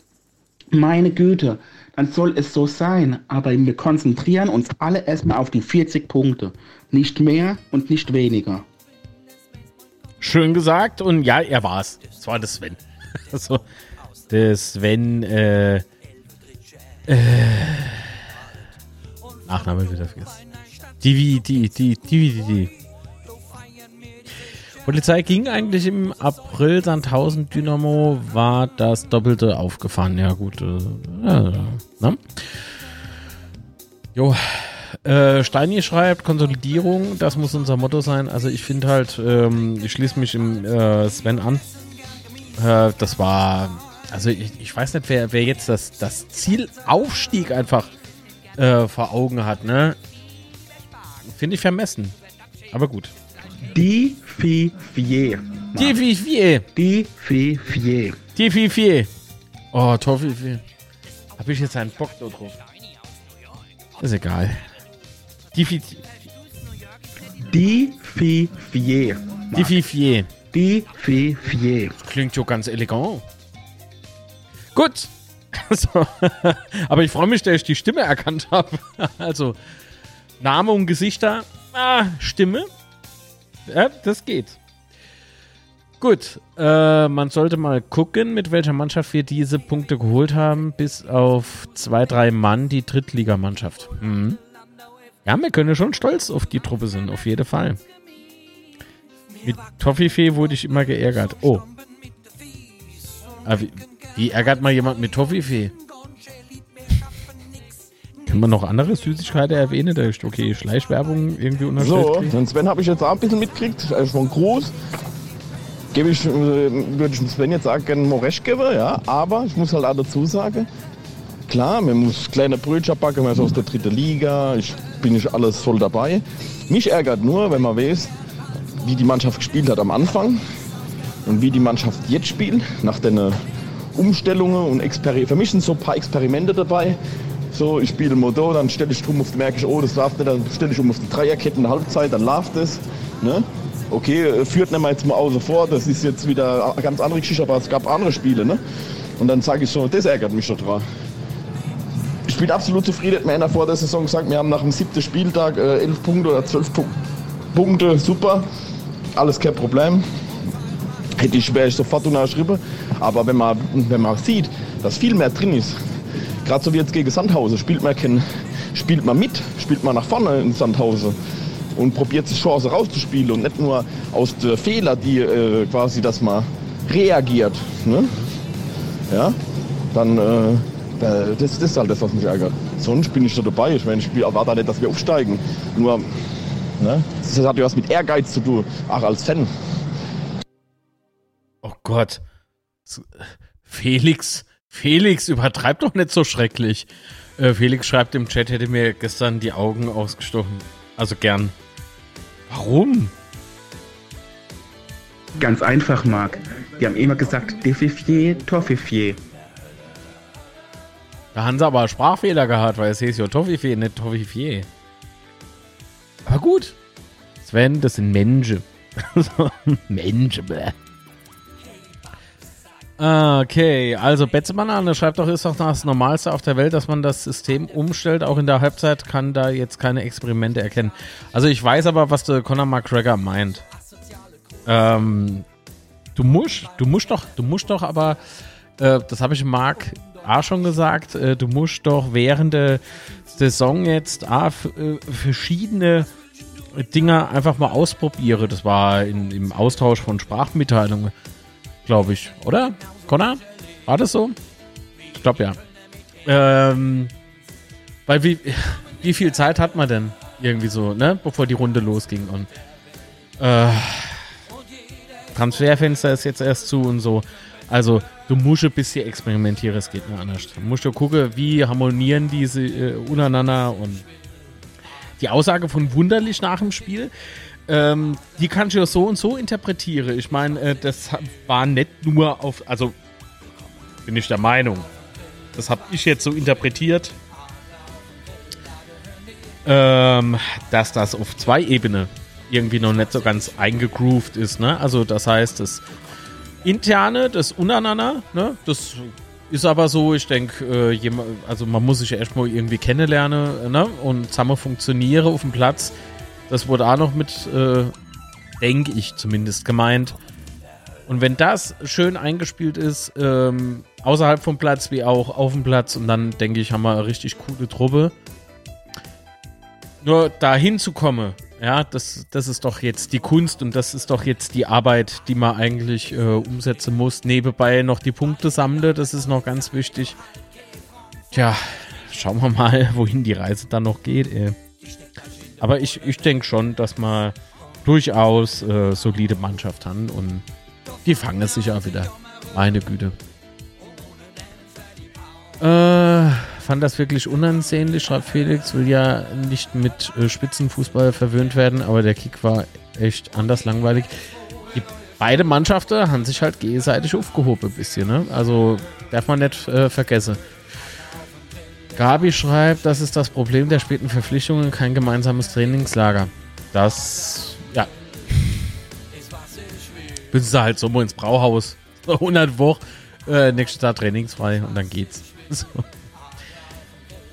meine Güte, dann soll es so sein. Aber wir konzentrieren uns alle erstmal auf die 40 Punkte. Nicht mehr und nicht weniger. Schön gesagt und ja, er war's. Es war der Sven. *laughs* Also, der Sven, äh, äh, Nachname wieder vergessen. Die, die, die, die, die, die. Polizei ging eigentlich im April Sandhausen Dynamo, war das Doppelte aufgefahren. Ja, gut. Äh, ne? Jo. Äh, Steini schreibt, Konsolidierung, das muss unser Motto sein. Also ich finde halt, ähm, ich schließe mich im äh, Sven an. Äh, das war, also ich, ich, weiß nicht, wer, wer jetzt das, das Ziel Aufstieg einfach äh, vor Augen hat, ne? Finde ich vermessen. Aber gut. Die Fifier. Die Fifier. Die Fifier. Die Fifier. Oh, Toffifee. Habe ich jetzt einen Bock da drauf? Ist egal. Die Fifier. Die Fifier. Die Fifier. Die Fifier. Klingt jo ganz elegant. Gut. *laughs* So. Aber ich freue mich, dass ich die Stimme erkannt habe. *laughs* Also, Name und Gesichter. Ah, Stimme. Ja, das geht. Gut, äh, man sollte mal gucken, mit welcher Mannschaft wir diese Punkte geholt haben, bis auf zwei, drei Mann die Drittligamannschaft. Mhm. Ja, wir können schon stolz auf die Truppe sein, auf jeden Fall. Mit Toffifee wurde ich immer geärgert. Oh. Aber wie, wie ärgert mal jemand mit Toffifee? Können wir noch andere Süßigkeiten erwähnen? Da ist okay, Schleichwerbung irgendwie unterstellt. So, den Sven habe ich jetzt auch ein bisschen mitgekriegt, also von Gruß. Gebe ich, äh, würde ich Sven jetzt auch gerne Moresch geben, ja, aber ich muss halt auch dazu sagen, klar, man muss kleine Brötchen backen, man ist aus der dritten Liga, ich bin nicht alles voll dabei. Mich ärgert nur, wenn man weiß, wie die Mannschaft gespielt hat am Anfang und wie die Mannschaft jetzt spielt, nach den Umstellungen und Exper für mich sind so ein paar Experimente dabei, so, ich spiele Motor, dann stelle ich drum, merke ich, oh, das läuft nicht, dann stelle ich um auf die Dreierketten der Halbzeit, dann läuft es. Ne? Okay, führt nicht mal jetzt mal außer vor, das ist jetzt wieder eine ganz andere Geschichte, aber es gab andere Spiele. Ne? Und dann sage ich so, das ärgert mich total. Ich bin absolut zufrieden, mir einer vor der Saison gesagt, wir haben nach dem siebten Spieltag äh, elf Punkte oder zwölf Punkte, super, alles kein Problem. Hätte ich, wäre ich sofort unterschrieben. Aber wenn man, wenn man sieht, dass viel mehr drin ist, Gerade so wie jetzt gegen Sandhausen spielt man, kein, spielt man mit, spielt man nach vorne in Sandhausen und probiert die Chance rauszuspielen und nicht nur aus der Fehler, die äh, quasi, dass man reagiert. Ne? Ja, dann äh, das, das ist halt das, was mich ärgert. Sonst bin ich da dabei. Ich meine, ich erwarte nicht, dass wir aufsteigen. Nur, ne? das hat ja was mit Ehrgeiz zu tun, auch als Fan. Oh Gott. Felix Felix, übertreib doch nicht so schrecklich. Äh, Felix schreibt im Chat, hätte mir gestern die Augen ausgestochen. Also gern. Warum? Ganz einfach, Marc. Die haben immer gesagt, Defifier, Toffifier. Da haben sie aber Sprachfehler gehabt, weil es hieß ja Toffifier, nicht Toffifier. Aber gut. Sven, das sind Menschen. *laughs* Menschen, bäh. Ah, okay, also Betzemann schreibt doch, ist doch das Normalste auf der Welt, dass man das System umstellt. Auch in der Halbzeit kann da jetzt keine Experimente erkennen. Also ich weiß aber, was der Conor McGregor meint. Ähm, du musst, du musst doch, du musst doch aber, äh, das habe ich Marc A schon gesagt, äh, du musst doch während der Saison jetzt äh, verschiedene Dinge einfach mal ausprobieren. Das war in, im Austausch von Sprachmitteilungen glaube ich, oder? Connor? War das so? Ich glaube ja. Ähm, weil wie, wie viel Zeit hat man denn? Irgendwie so, ne? Bevor die Runde losging. Und äh, Transferfenster ist jetzt erst zu und so. Also, du musst ein bisschen experimentieren, es geht nicht anders. Du musst du gucken, wie harmonieren diese äh, untereinander und die Aussage von Wunderlich nach dem Spiel, ähm, die kann ich ja so und so interpretieren. Ich meine, äh, das war nicht nur auf, also bin ich der Meinung, das habe ich jetzt so interpretiert, ähm, dass das auf zwei Ebenen irgendwie noch nicht so ganz eingegroovt ist. Ne? Also das heißt, das interne, das untereinander, ne? das ist aber so, ich denke, äh, also man muss sich erstmal irgendwie kennenlernen ne? und zusammen funktionieren auf dem Platz. Das wurde auch noch mit, äh, denke ich zumindest, gemeint. Und wenn das schön eingespielt ist, ähm, außerhalb vom Platz wie auch auf dem Platz, und dann denke ich, haben wir eine richtig coole Truppe. Nur dahin zu kommen, ja, das, das ist doch jetzt die Kunst und das ist doch jetzt die Arbeit, die man eigentlich äh, umsetzen muss. Nebenbei noch die Punkte sammeln, das ist noch ganz wichtig. Tja, schauen wir mal, *laughs* wohin die Reise dann noch geht. Ey. Aber ich, ich denke schon, dass man durchaus äh, solide Mannschaft haben und die fangen es sich auch wieder. Meine Güte. Äh, fand das wirklich unansehnlich, schreibt Felix. Will ja nicht mit äh, Spitzenfußball verwöhnt werden, aber der Kick war echt anders langweilig. Die, beide Mannschaften haben sich halt gegenseitig aufgehoben ein bisschen. Ne? Also darf man nicht äh, vergessen. Gabi schreibt, das ist das Problem der späten Verpflichtungen, kein gemeinsames Trainingslager. Das, ja. Bist du halt so ins Brauhaus. 100 Wochen, äh, nächste Tag trainingsfrei und dann geht's. *laughs* So.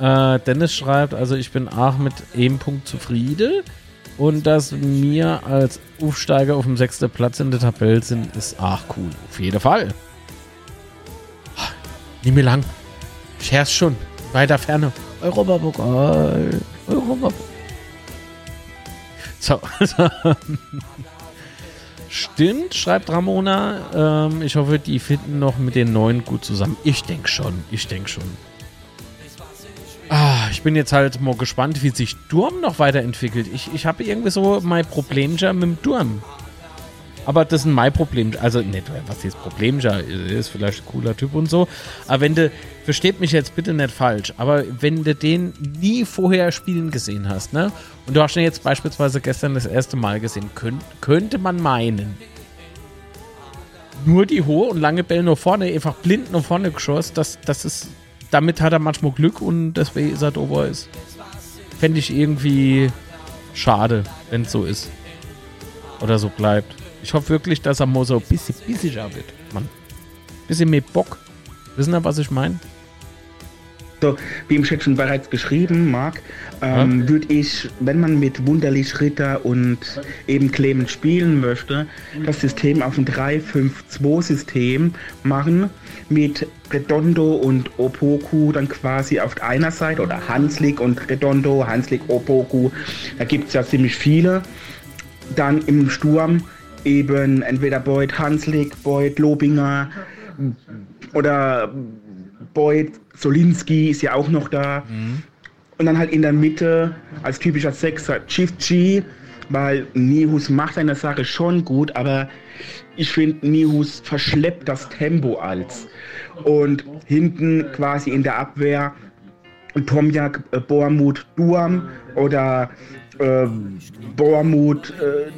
Äh, Dennis schreibt, also ich bin auch mit einem Punkt zufrieden. Und dass wir als Aufsteiger auf dem sechsten Platz in der Tabelle sind, ist auch cool. Auf jeden Fall. Nimm mir lang. Hör's schon. Weiter Ferne. Europapokal. Europapokal. So. *laughs* Stimmt, schreibt Ramona. Ähm, ich hoffe, die finden noch mit den neuen gut zusammen. Ich denke schon. Ich denke schon. Ah, ich bin jetzt halt mal gespannt, wie sich Durm noch weiterentwickelt. Ich, ich habe irgendwie so mein Problem mit dem Durm. Aber das ist mein Problem. Also, nicht, was ist Problem? Ist vielleicht ein cooler Typ und so. Aber wenn du, versteht mich jetzt bitte nicht falsch, aber wenn du den nie vorher spielen gesehen hast, ne? Und du hast ihn jetzt beispielsweise gestern das erste Mal gesehen, könnt, könnte man meinen, nur die hohe und lange Bälle nur vorne, einfach blind nur vorne geschossen, das, das ist damit hat er manchmal Glück und deswegen ist er da, wo er ist. Fände ich irgendwie schade, wenn es so ist. Oder so bleibt. Ich hoffe wirklich, dass er mal so ein bisschen bissiger wird. Mann. Bisschen mehr Bock. Wissen ihr, was ich meine? So, wie im Chat schon bereits geschrieben, Marc, ähm, ja? würde ich, wenn man mit Wunderlich Ritter und eben Clemens spielen möchte, das System auf ein 3-5-2-System machen, mit Redondo und Opoku dann quasi auf einer Seite oder Hanslik und Redondo, Hanslik, Opoku, da gibt es ja ziemlich viele. Dann im Sturm eben entweder Boyd Hanslik, Boyd Lobinger oder Boyd Solinski ist ja auch noch da. Mhm. Und dann halt in der Mitte als typischer Sechser Chief G, weil Nihus macht seine Sache schon gut, aber ich finde, Nihus verschleppt das Tempo als. Und hinten quasi in der Abwehr Tomjak, äh, Boamut, Duam oder äh, Boamut, äh,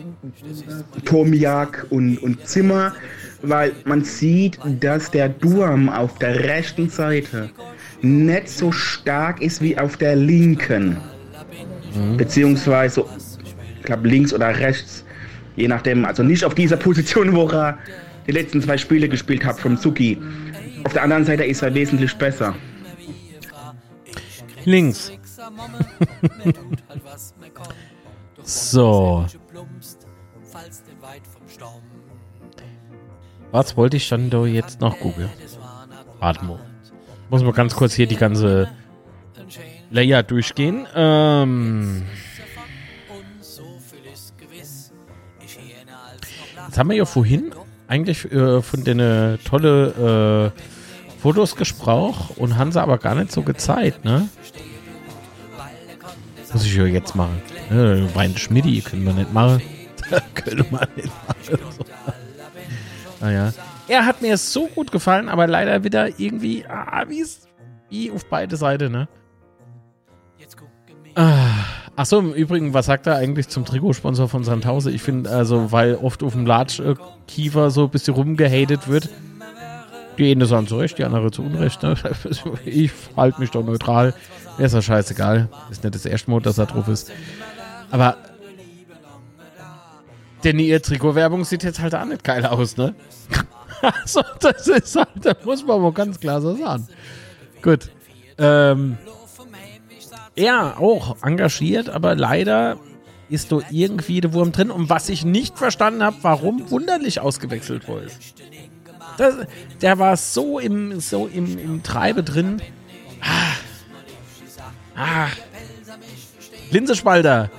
Tomjak und, und Zimmer, weil man sieht, dass der Duam auf der rechten Seite nicht so stark ist wie auf der linken. Mhm. Beziehungsweise, ich glaube, links oder rechts. Je nachdem, also nicht auf dieser Position, wo er die letzten zwei Spiele gespielt hat vom Suki. Auf der anderen Seite ist er wesentlich besser. Links. *laughs* so. Was wollte ich dann da jetzt noch googeln? Mal. Muss mal ganz kurz hier die ganze Layer durchgehen. Ähm. Jetzt haben wir ja vorhin eigentlich äh, von den tolle äh, Fotos gesprochen und haben sie aber gar nicht so gezeigt, ne? Muss ich ja jetzt machen. Ne, Wein Schmidti können wir nicht machen. *laughs* können wir nicht machen. So. Naja. Er hat mir so gut gefallen, aber leider wieder irgendwie, ah, wie auf beide Seiten, ne? Ah. Achso, im Übrigen, was sagt er eigentlich zum Trikotsponsor von Sandhause? Ich finde, also, weil oft auf dem Latschkiefer so ein bisschen rumgehatet wird. Die eine sagen zu Recht, die andere zu Unrecht. Ne? *laughs* Ich halte mich doch neutral. Ist das scheißegal. Ist nicht das erste Mal, dass er drauf ist. Aber denn ihr Trikotwerbung sieht jetzt halt auch nicht geil aus, ne? *laughs* also, das ist halt, da muss man wohl ganz klar so sagen. Gut. Ähm, er auch engagiert, aber leider ist da irgendwie der Wurm drin. Und was ich nicht verstanden habe, warum wunderlich ausgewechselt wurde. Das, der war so im, so im, im Treibe drin. Ah. Ah. Linsespalter,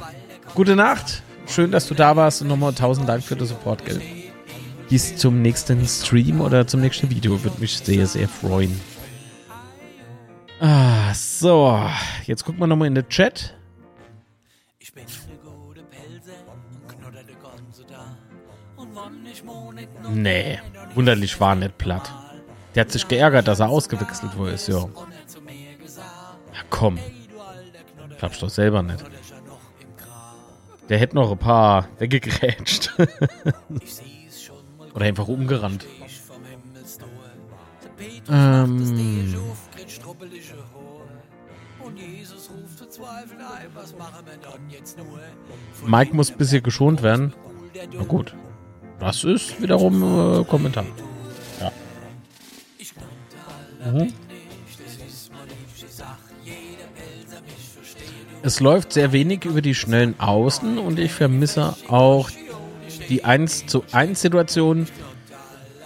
gute Nacht. Schön, dass du da warst und nochmal tausend Dank für das Support, gell? Bis zum nächsten Stream oder zum nächsten Video. Würde mich sehr, sehr freuen. Ah, so. Jetzt gucken wir nochmal in den Chat. Nee, wunderlich war nicht platt. Der hat sich geärgert, dass er ausgewechselt wurde, ja. Ja, komm. Glaubst doch selber nicht. Der hätte noch ein paar weggegrätscht. *laughs* Oder einfach umgerannt. Ähm. Mike muss ein bisschen geschont werden. Na gut. Das ist wiederum äh, Kommentar. Ja. Mhm. Es läuft sehr wenig über die schnellen Außen und ich vermisse auch die 1 zu 1 Situation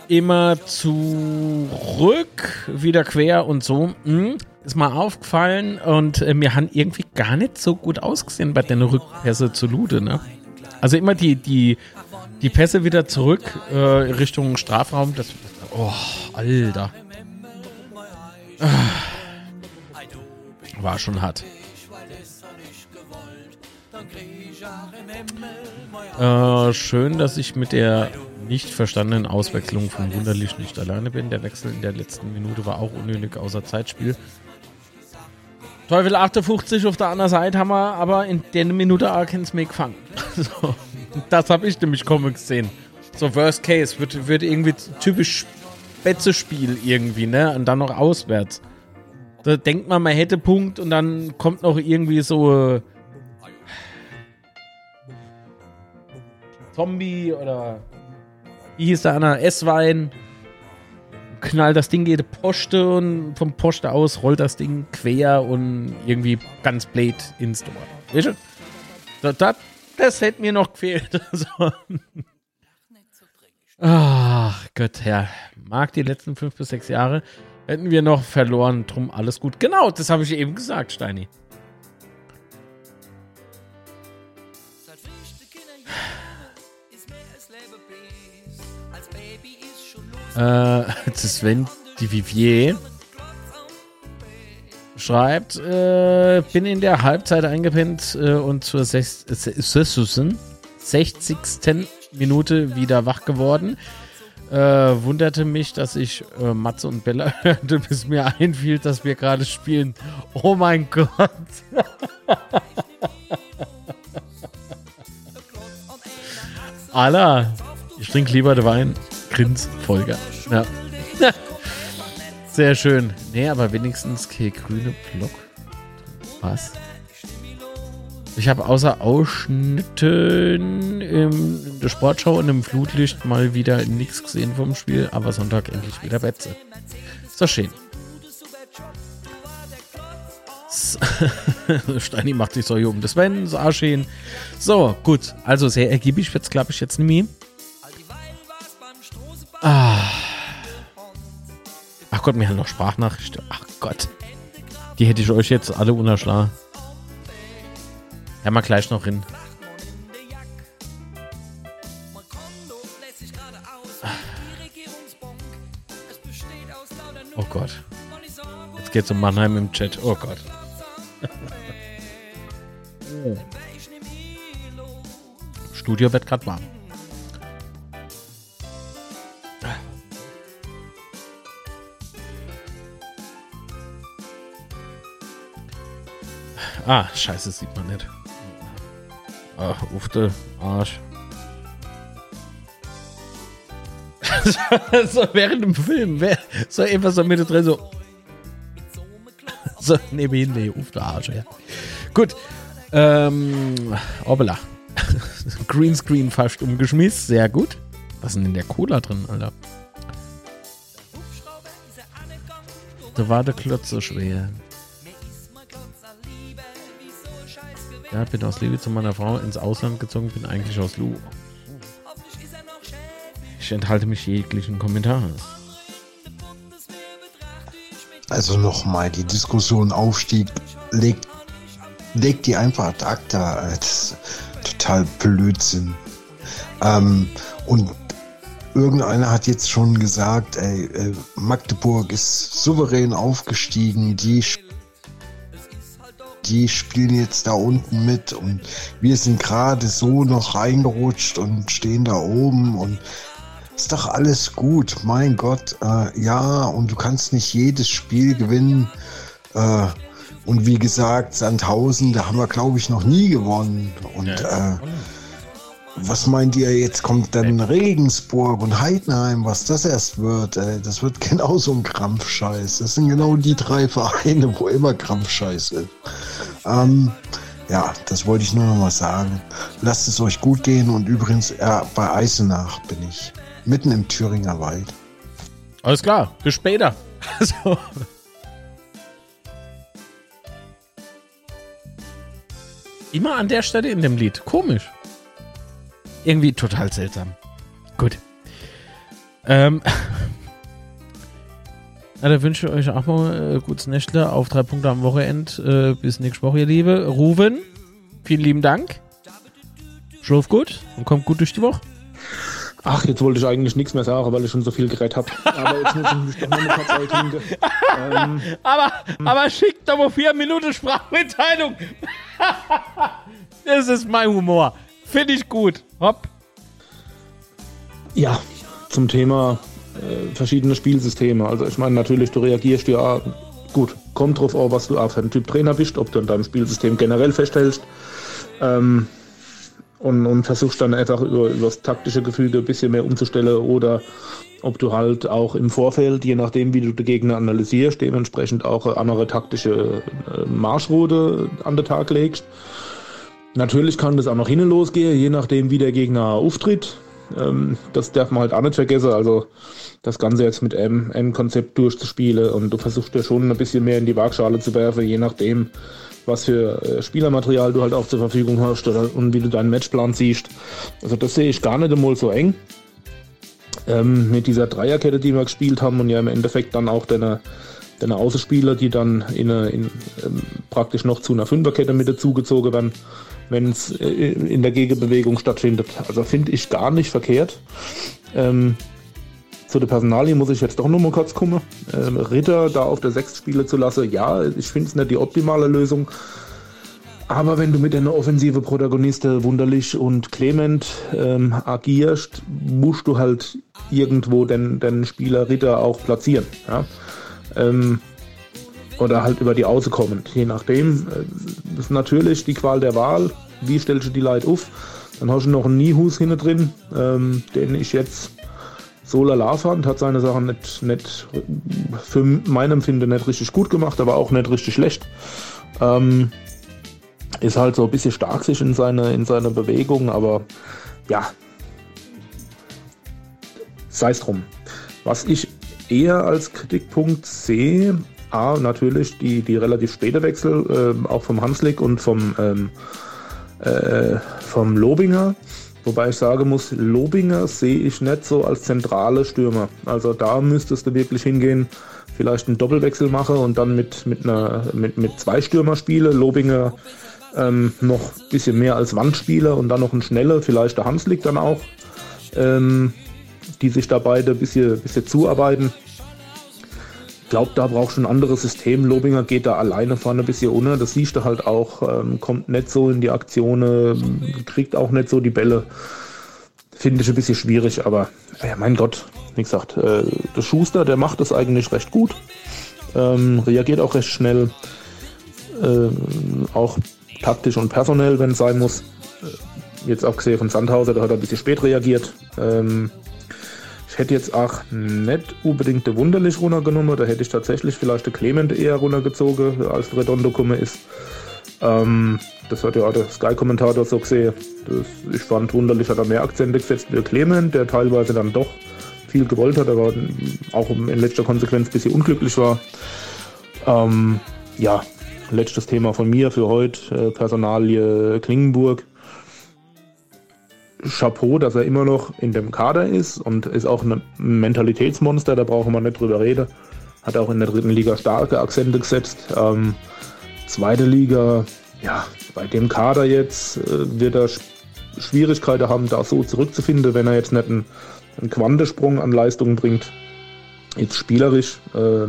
immer zurück, wieder quer und so. Hm, ist mal aufgefallen und äh, mir haben irgendwie gar nicht so gut ausgesehen bei den Rückpässe zu Lude, ne? Also immer die, die, die Pässe wieder zurück äh, Richtung Strafraum. Das, oh, Alter. War schon hart. Äh, schön, dass ich mit der nicht verstandenen Auswechslung von Wunderlich nicht alleine bin. Der Wechsel in der letzten Minute war auch unnötig außer Zeitspiel. Teufel 58 auf der anderen Seite haben wir aber in der Minute keinen Smeg gefangen. *laughs* so, das habe ich nämlich kommen gesehen. So Worst Case wird, wird irgendwie typisch Betze-Spiel irgendwie, ne? Und dann noch auswärts. Da denkt man, man hätte Punkt und dann kommt noch irgendwie so Zombie oder wie hieß der andere? Esswein. Knallt das Ding jede Poste und vom Poste aus rollt das Ding quer und irgendwie ganz blöd ins Tor. Weißt du? Das, das, das hätte mir noch gefehlt. *laughs* so. Ach Gott, Herr. Mag die letzten fünf bis sechs Jahre hätten wir noch verloren. Drum alles gut. Genau, das habe ich eben gesagt, Steini. Äh, Sven die Vivier schreibt, äh, bin in der Halbzeit eingepennt äh, und zur 60. Minute wieder wach geworden. Äh, wunderte mich, dass ich äh, Matze und Bella *laughs* hörte, bis mir einfiel, dass wir gerade spielen. Oh mein Gott. *laughs* Allah, ich trinke lieber den Wein. Grins-Folge. Ja. Sehr schön. Nee, aber wenigstens grüne Block. Was? Ich habe außer Ausschnitten in der Sportschau und im Flutlicht mal wieder nichts gesehen vom Spiel, aber Sonntag endlich wieder Betze. Doch schön. *laughs* Steini macht sich so hier um das Wenn, so schön. So, gut. Also sehr ergiebig wird es, glaube ich, jetzt nicht mehr. Ah. Ach Gott, mir haben noch Sprachnachricht. Ach Gott. Die hätte ich euch jetzt alle unterschlagen. Ja, mal gleich noch hin. Oh Gott. Jetzt geht's um Mannheim im Chat. Oh Gott. *laughs* Studio wird gerade warm. Ah, scheiße, sieht man nicht. Ach, ufte, Arsch. *laughs* so während dem Film, wer, so etwas so mit drin, so. So, neben hin, nee, ufte Arsch, ja. Gut. Ähm, Obela. *laughs* Greenscreen fast umgeschmissen, sehr gut. Was ist denn in der Cola drin, Alter? Da war der Klotz so schwer. Ja, bin aus Liebe zu meiner Frau ins Ausland gezogen, bin eigentlich aus Lu. Ich enthalte mich jeglichen Kommentars. Also nochmal, die Diskussion Aufstieg legt, legt die einfach ad acta als total Blödsinn. Ähm, und irgendeiner hat jetzt schon gesagt, ey, äh, Magdeburg ist souverän aufgestiegen, die die spielen jetzt da unten mit und wir sind gerade so noch reingerutscht und stehen da oben und ist doch alles gut, mein Gott, äh, ja, und du kannst nicht jedes Spiel gewinnen. Äh, und wie gesagt, Sandhausen, da haben wir, glaube ich, noch nie gewonnen. Und äh, was meint ihr, jetzt kommt dann Regensburg und Heidenheim, was das erst wird? Ey, das wird *laughs* genauso ein Krampfscheiß. Das sind genau die drei Vereine, wo immer Krampfscheiß ist. Ähm, ja, das wollte ich nur noch mal sagen. Lasst es euch gut gehen und übrigens, ja, bei Eisenach bin ich. Mitten im Thüringer Wald. Alles klar, bis später. *laughs* Also. Immer an der Stelle in dem Lied. Komisch. Irgendwie total seltsam. Gut. Ähm. *laughs* Na, da wünsche ich euch auch mal äh, gutes Nächtle auf drei Punkte am Wochenende. Äh, bis nächste Woche, ihr Liebe. Ruven, vielen lieben Dank. Schlaf gut und kommt gut durch die Woche. Ach, jetzt wollte ich eigentlich nichts mehr sagen, weil ich schon so viel geredet habe. Aber jetzt muss ich mich doch Katze trinken. Ähm, Aber, aber schickt doch mal vier Minuten Sprachmitteilung. *laughs* das ist mein Humor. Finde ich gut. Hopp. ja, zum Thema äh, verschiedene Spielsysteme. Also ich meine, natürlich, du reagierst ja gut, kommt drauf an, was du auch für ein Typ Trainer bist, ob du in deinem Spielsystem generell festhältst. Ähm, und, und versuchst dann einfach über, über das taktische Gefüge ein bisschen mehr umzustellen oder ob du halt auch im Vorfeld, je nachdem wie du den Gegner analysierst, dementsprechend auch eine andere taktische äh, Marschroute an den Tag legst. Natürlich kann das auch noch hinten losgehen, je nachdem wie der Gegner auftritt. Ähm, das darf man halt auch nicht vergessen. Also das Ganze jetzt mit M-Konzept durchzuspielen und du versuchst ja schon ein bisschen mehr in die Waagschale zu werfen, je nachdem, was für äh, Spielermaterial du halt auch zur Verfügung hast oder, und wie du deinen Matchplan siehst. Also das sehe ich gar nicht einmal so eng. Ähm, mit dieser Dreierkette, die wir gespielt haben und ja im Endeffekt dann auch deine, deine Außenspieler, die dann in, eine, in ähm, praktisch noch zu einer Fünferkette mit dazugezogen werden, wenn es äh, in der Gegenbewegung stattfindet. Also finde ich gar nicht verkehrt. Ähm, zu der Personalie muss ich jetzt doch noch mal kurz kommen. Ähm, Ritter da auf der 6 spielen zu lassen, ja, ich finde es nicht die optimale Lösung. Aber wenn du mit einer offensive Protagoniste Wunderlich und Clement ähm, agierst, musst du halt irgendwo den, den Spieler Ritter auch platzieren. Ja? Ähm, oder halt über die Außen kommen. Je nachdem. äh, ist natürlich die Qual der Wahl. Wie stellst du die Leute auf? Dann hast du noch einen Nihus hinten drin, ähm, den ich jetzt so lala fand, hat seine Sachen nicht, nicht für mein Empfinden nicht richtig gut gemacht, aber auch nicht richtig schlecht. Ähm, ist halt so ein bisschen stark sich in seine, in seine Bewegung, aber ja, sei es drum. Was ich eher als Kritikpunkt sehe, A, natürlich die, die relativ späte Wechsel, ähm, auch vom Hanslik und vom, ähm, äh, vom Lobinger. Wobei ich sagen muss, Lobinger sehe ich nicht so als zentrale Stürmer. Also da müsstest du wirklich hingehen, vielleicht einen Doppelwechsel machen und dann mit, mit, einer, mit, mit zwei Stürmer spiele. Lobinger ähm, noch ein bisschen mehr als Wandspieler und dann noch ein schneller, vielleicht der Hanslik dann auch, ähm, die sich da beide ein bisschen, bisschen zuarbeiten. Glaube, da braucht schon ein anderes System. Lobinger geht da alleine vorne ein bisschen unter. Das siehst du halt auch. Ähm, kommt nicht so in die Aktionen, kriegt auch nicht so die Bälle. Finde ich ein bisschen schwierig, aber ja, mein Gott, wie gesagt, äh, der Schuster, der macht das eigentlich recht gut. Ähm, reagiert auch recht schnell. Äh, auch taktisch und personell, wenn es sein muss. Äh, jetzt abgesehen von Sandhauser, der hat ein bisschen spät reagiert. Ähm, ich hätte jetzt auch nicht unbedingt der Wunderlich runtergenommen, da hätte ich tatsächlich vielleicht der Clement eher runtergezogen, als Redondo gekommen ist. Ähm, das hat ja auch der Sky-Kommentator so gesehen. Das, ich fand Wunderlich hat er mehr Akzente gesetzt wie Clement, der teilweise dann doch viel gewollt hat, aber auch in letzter Konsequenz ein bisschen unglücklich war. Ähm, ja, letztes Thema von mir für heute, äh, Personalie Klingenburg. Chapeau, dass er immer noch in dem Kader ist und ist auch ein Mentalitätsmonster, da brauchen wir nicht drüber reden. Hat auch in der dritten Liga starke Akzente gesetzt. Ähm, zweite Liga, ja, bei dem Kader jetzt äh, wird er Schwierigkeiten haben, da so zurückzufinden, wenn er jetzt nicht einen, einen Quantensprung an Leistungen bringt. Jetzt spielerisch. Äh,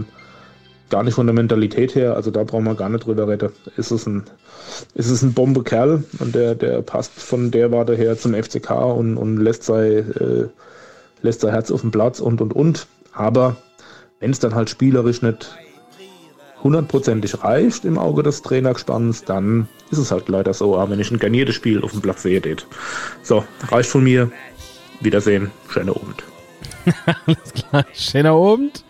gar nicht von der Mentalität her, also da brauchen wir gar nicht drüber reden. Ist es ein, ist es ein Bombe-Kerl und der, der passt von der Warte her zum FCK und, und lässt, sein, äh, lässt sein Herz auf dem Platz und und und. Aber wenn es dann halt spielerisch nicht hundertprozentig reicht im Auge des Trainerspanns, dann ist es halt leider so, wenn ich ein garniertes Spiel auf dem Platz sehe. Geht. So, reicht von mir. Wiedersehen. Schöner Abend. *laughs* Alles klar. Schöner Abend.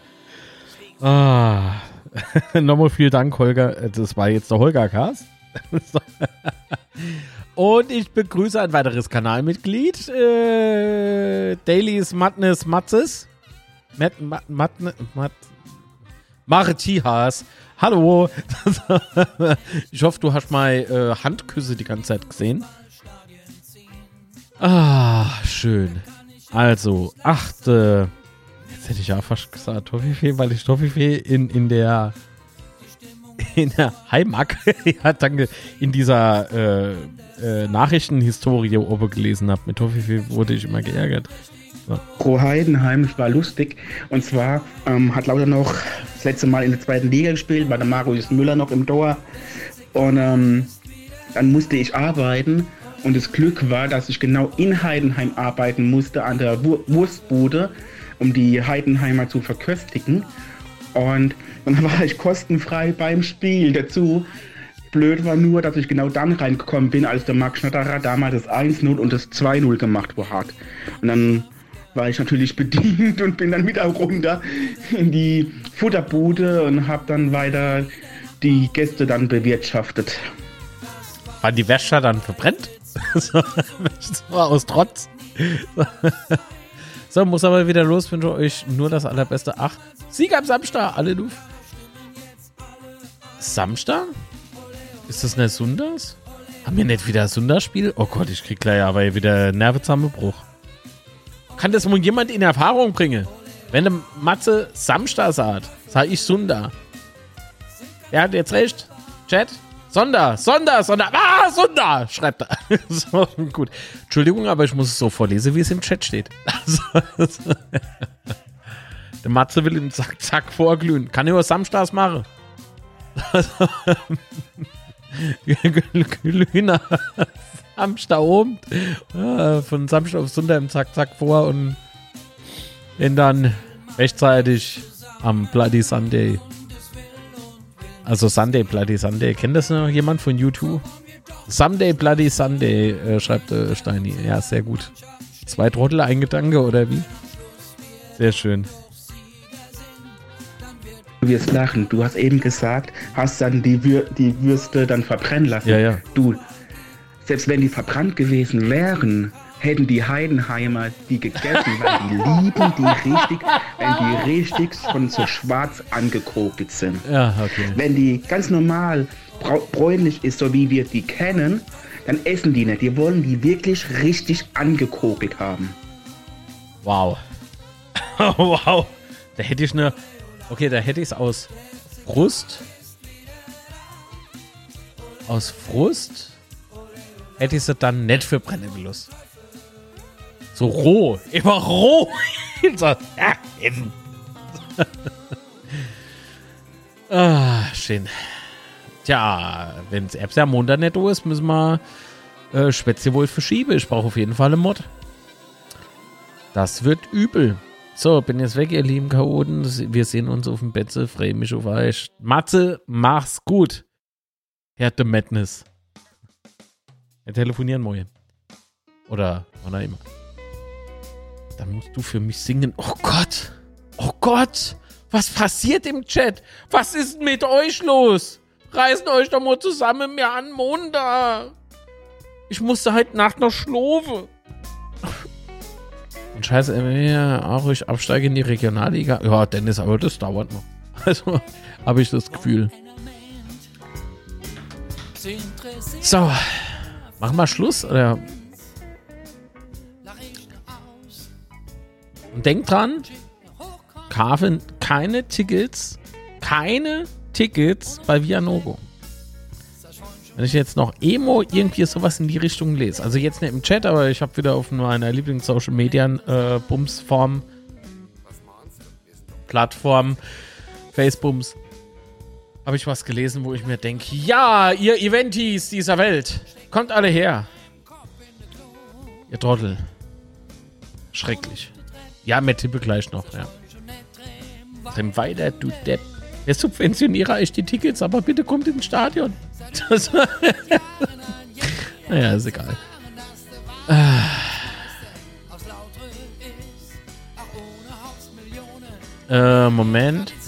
Ah, *laughs* Nochmal vielen Dank, Holger. Das war jetzt der Holger Cast. *laughs* Und ich begrüße ein weiteres Kanalmitglied. Äh, Daily's Madness Matzes. Matt, Matt, Matt, Matt, Martias. Hallo. *laughs* ich hoffe, du hast mal äh, Handküsse die ganze Zeit gesehen. Ah, schön. Also, achte jetzt hätte ich ja fast gesagt Toffifee, weil ich Toffifee in, in der in der Heimat, *laughs* ja, danke, in dieser äh, äh, Nachrichtenhistorie oben gelesen habe. Mit Toffifee wurde ich immer geärgert. So. Pro Heidenheim war lustig. Und zwar ähm, hat Lauter noch das letzte Mal in der zweiten Liga gespielt, war der Marius Müller noch im Tor. Und ähm, dann musste ich arbeiten. Und das Glück war, dass ich genau in Heidenheim arbeiten musste, an der Wurstbude um die Heidenheimer zu verköstigen. Und dann *laughs* war ich kostenfrei beim Spiel dazu. Blöd war nur, dass ich genau dann reingekommen bin, als der Marc Schnatterer damals das 1-0 und das 2-0 gemacht hat. Und dann war ich natürlich *laughs* bedient und bin dann wieder runter in die Futterbude und habe dann weiter die Gäste dann bewirtschaftet. War die Wäsche dann verbrennt? *laughs* so, aus Trotz. So, muss aber wieder los. Wünsche euch nur das Allerbeste. Ach, Sieg am Samstag. Alle du. Samstag? Ist das eine Sundas? Haben wir nicht wieder ein Sundas-Spiel? Oh Gott, ich krieg gleich aber wieder Nervenzusammenbruch. Kann das wohl jemand in Erfahrung bringen? Wenn der Matze Samstag sagt, sag ich Sunda. Er hat jetzt recht. Chat, Sonder, Sonder, Sonder, ah, Sonder, schreibt er. *laughs* so, gut. Entschuldigung, aber ich muss es so vorlesen, wie es im Chat steht. *laughs* Also, der Matze will ihn zack, zack vorglühen. Kann er nur samstags machen. *laughs* Glühner Samstag oben. Von Samstag auf Sonntag im Zack, Zack vor und dann rechtzeitig am Bloody Sunday also Sunday Bloody Sunday. Kennt das noch jemand von YouTube? Sunday Bloody Sunday, äh, schreibt äh, Steini. Ja, sehr gut. Zwei Trottel, ein Gedanke oder wie? Sehr schön. Du wirst lachen. Du hast eben gesagt, hast dann die, Wür die Würste dann verbrennen lassen. Ja, ja. Du, selbst wenn die verbrannt gewesen wären, hätten die Heidenheimer die gegessen, weil die lieben die richtig, wenn die richtig von so schwarz angekokelt sind. Ja, okay. Wenn die ganz normal bräunlich ist, so wie wir die kennen, dann essen die nicht. Die wollen die wirklich richtig angekokelt haben. Wow. *laughs* wow. Da hätte ich eine. Okay, da hätte ich es aus Frust. Aus Frust hätte ich sie dann nicht für Brennnebelos. So roh. Immer roh. *laughs* so, ja, essen. *laughs* schön. Tja, wenn es Erbse am Montag da ist, müssen wir äh, Spätzle wohl verschieben. Ich brauche auf jeden Fall einen Mod. Das wird übel. So, bin jetzt weg, ihr lieben Chaoten. Wir sehen uns auf dem Betze. Freue mich auf euch. Matze, mach's gut. Herr The Madness. Wir telefonieren morgen. Oder wann auch immer. Dann musst du für mich singen. Oh Gott. Oh Gott. Was passiert im Chat? Was ist mit euch los? Reißen euch doch mal zusammen mir an Montag. Ich musste heute Nacht noch schlafen. *laughs* Und scheiße, ja, auch ich absteige in die Regionalliga. Ja, Dennis, aber das dauert noch. *laughs* Also habe ich das Gefühl. So, machen wir Schluss. Oder? Und denkt dran, kaufen keine Tickets, keine Tickets bei Vianogo. Wenn ich jetzt noch Emo irgendwie sowas in die Richtung lese, also jetzt nicht im Chat, aber ich habe wieder auf meiner Lieblings-Social Media äh, Plattform Facebooks habe ich was gelesen, wo ich mir denke, ja, ihr Eventis dieser Welt, kommt alle her. Ihr Trottel. Schrecklich. Ja, mehr Tippe gleich noch, ja. Dann weiter, du Depp. Der Subventionierer euch die Tickets, aber bitte kommt ins Stadion. Das, *laughs* naja, ist egal. Äh, Moment. *laughs*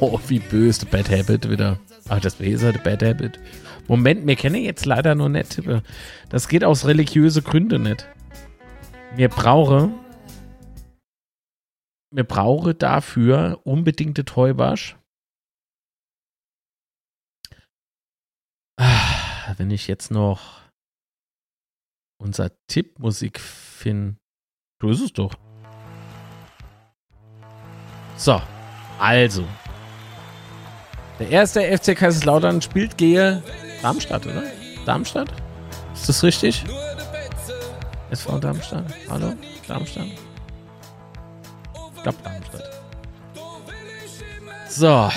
Oh, wie böse, Bad Habit wieder. Ach, das wäre halt Bad Habit. Moment, wir kennen jetzt leider nur nicht. Das geht aus religiösen Gründen nicht. Wir brauchen wir brauchen dafür unbedingte Täubasch. Ah, wenn ich jetzt noch unser Tippmusik finde. Du ist es doch. So, also. Der erste FC Kaiserslautern spielt gegen Darmstadt, oder? Darmstadt? Ist das richtig? SV Darmstadt. Hallo? Darmstadt? Ich glaube Darmstadt. So,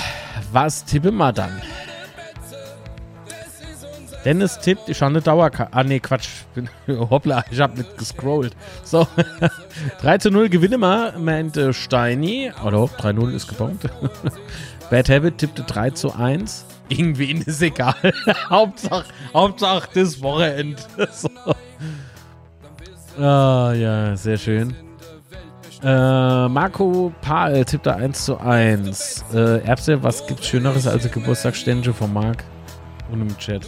was tippen wir dann? Dennis tippt, ich habe eine Dauerkarte. Ah, nee, Quatsch. *laughs* Hoppla, ich habe nicht gescrollt. So, *laughs* 3 zu 0 gewinnen wir, meinte Steini. Oder 3-0 ist gebongt. *laughs* Bad Habit tippte 3 zu 1. Irgendwie ist egal. Hauptsache, Hauptsache das Wochenende. so. Ah, ja, sehr schön. Äh, Marco Pahl tippte 1 zu 1. Äh, Erbse, was gibt's Schöneres als ein Geburtstagsständchen von Marc? Und im Chat.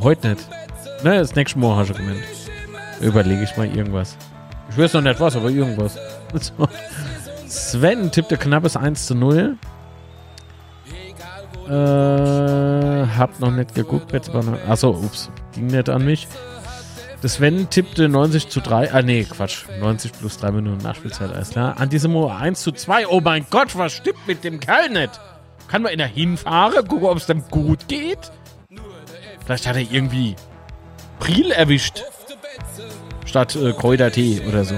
Heute nicht. Ne, das nächste Mal hast du gemeint. Überlege ich mal irgendwas. Ich weiß noch nicht was, aber irgendwas. *laughs* Sven tippte knappes 1 zu 0. Äh, hab noch nicht geguckt. Achso, ups. Ging nicht an mich. Das Sven tippte 90 zu 3. Ah, nee, Quatsch. 90 plus 3 Minuten Nachspielzeit, alles klar. Antisimo 1 zu 2. Oh mein Gott, was stimmt mit dem Kerl nicht? Kann man in der hinfahren, gucken, ob es dem gut geht? Vielleicht hat er irgendwie Priel erwischt. Statt äh, Kräutertee oder so.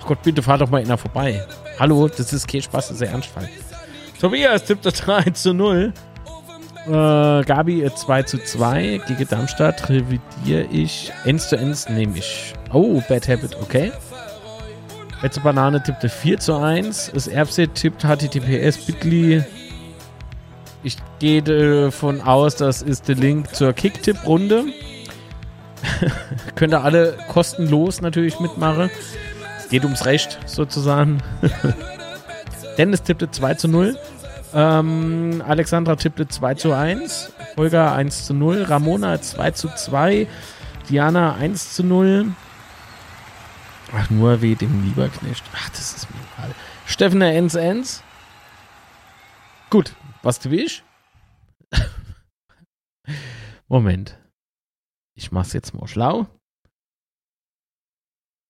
Ach Gott, bitte fahr doch mal einer vorbei. Hallo, das ist kein Spaß, das ist ein Ernstfall. Tobias tippt das 3 zu 0. Äh, Gabi 2 äh, zu 2 gegen Darmstadt revidiere ich. 1 zu 1 nehme ich. Oh, Bad Habit, okay. Letzte Banane tippte 4 zu 1. Das Erbse tippt HTTPS Bitly ich gehe davon aus, das ist der Link zur Kicktipp-Runde. *laughs* Könnt ihr alle kostenlos natürlich mitmachen. Geht ums Recht sozusagen. *laughs* Dennis tippte 2 zu 0. Ähm, Alexandra tippte 2 zu 1. Holger 1 zu 0. Ramona 2 zu 2. Diana 1 zu 0. Ach, nur wie dem Lieberknecht. Ach, das ist mir egal. Steffner 1 1. Gut, was du *laughs* willst? Moment. Ich mach's jetzt mal schlau.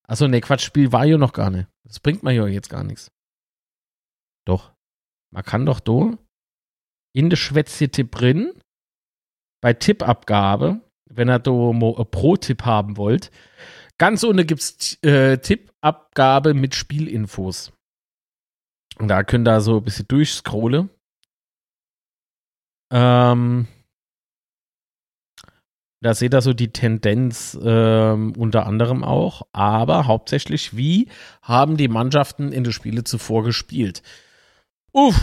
Achso, ne, Quatsch, Spiel war ja noch gar nicht. Das bringt mir ja jetzt gar nichts. Doch. Man kann doch do in der Schwätzchen-Tipp drin, bei Tippabgabe, wenn ihr do mo Pro-Tipp haben wollt, Ganz ohne gibt es äh, Tippabgabe mit Spielinfos. Und da könnt ihr so ein bisschen durchscrollen. Ähm, da seht ihr so die Tendenz ähm, unter anderem auch, aber hauptsächlich, wie haben die Mannschaften in den Spiele zuvor gespielt? Uff,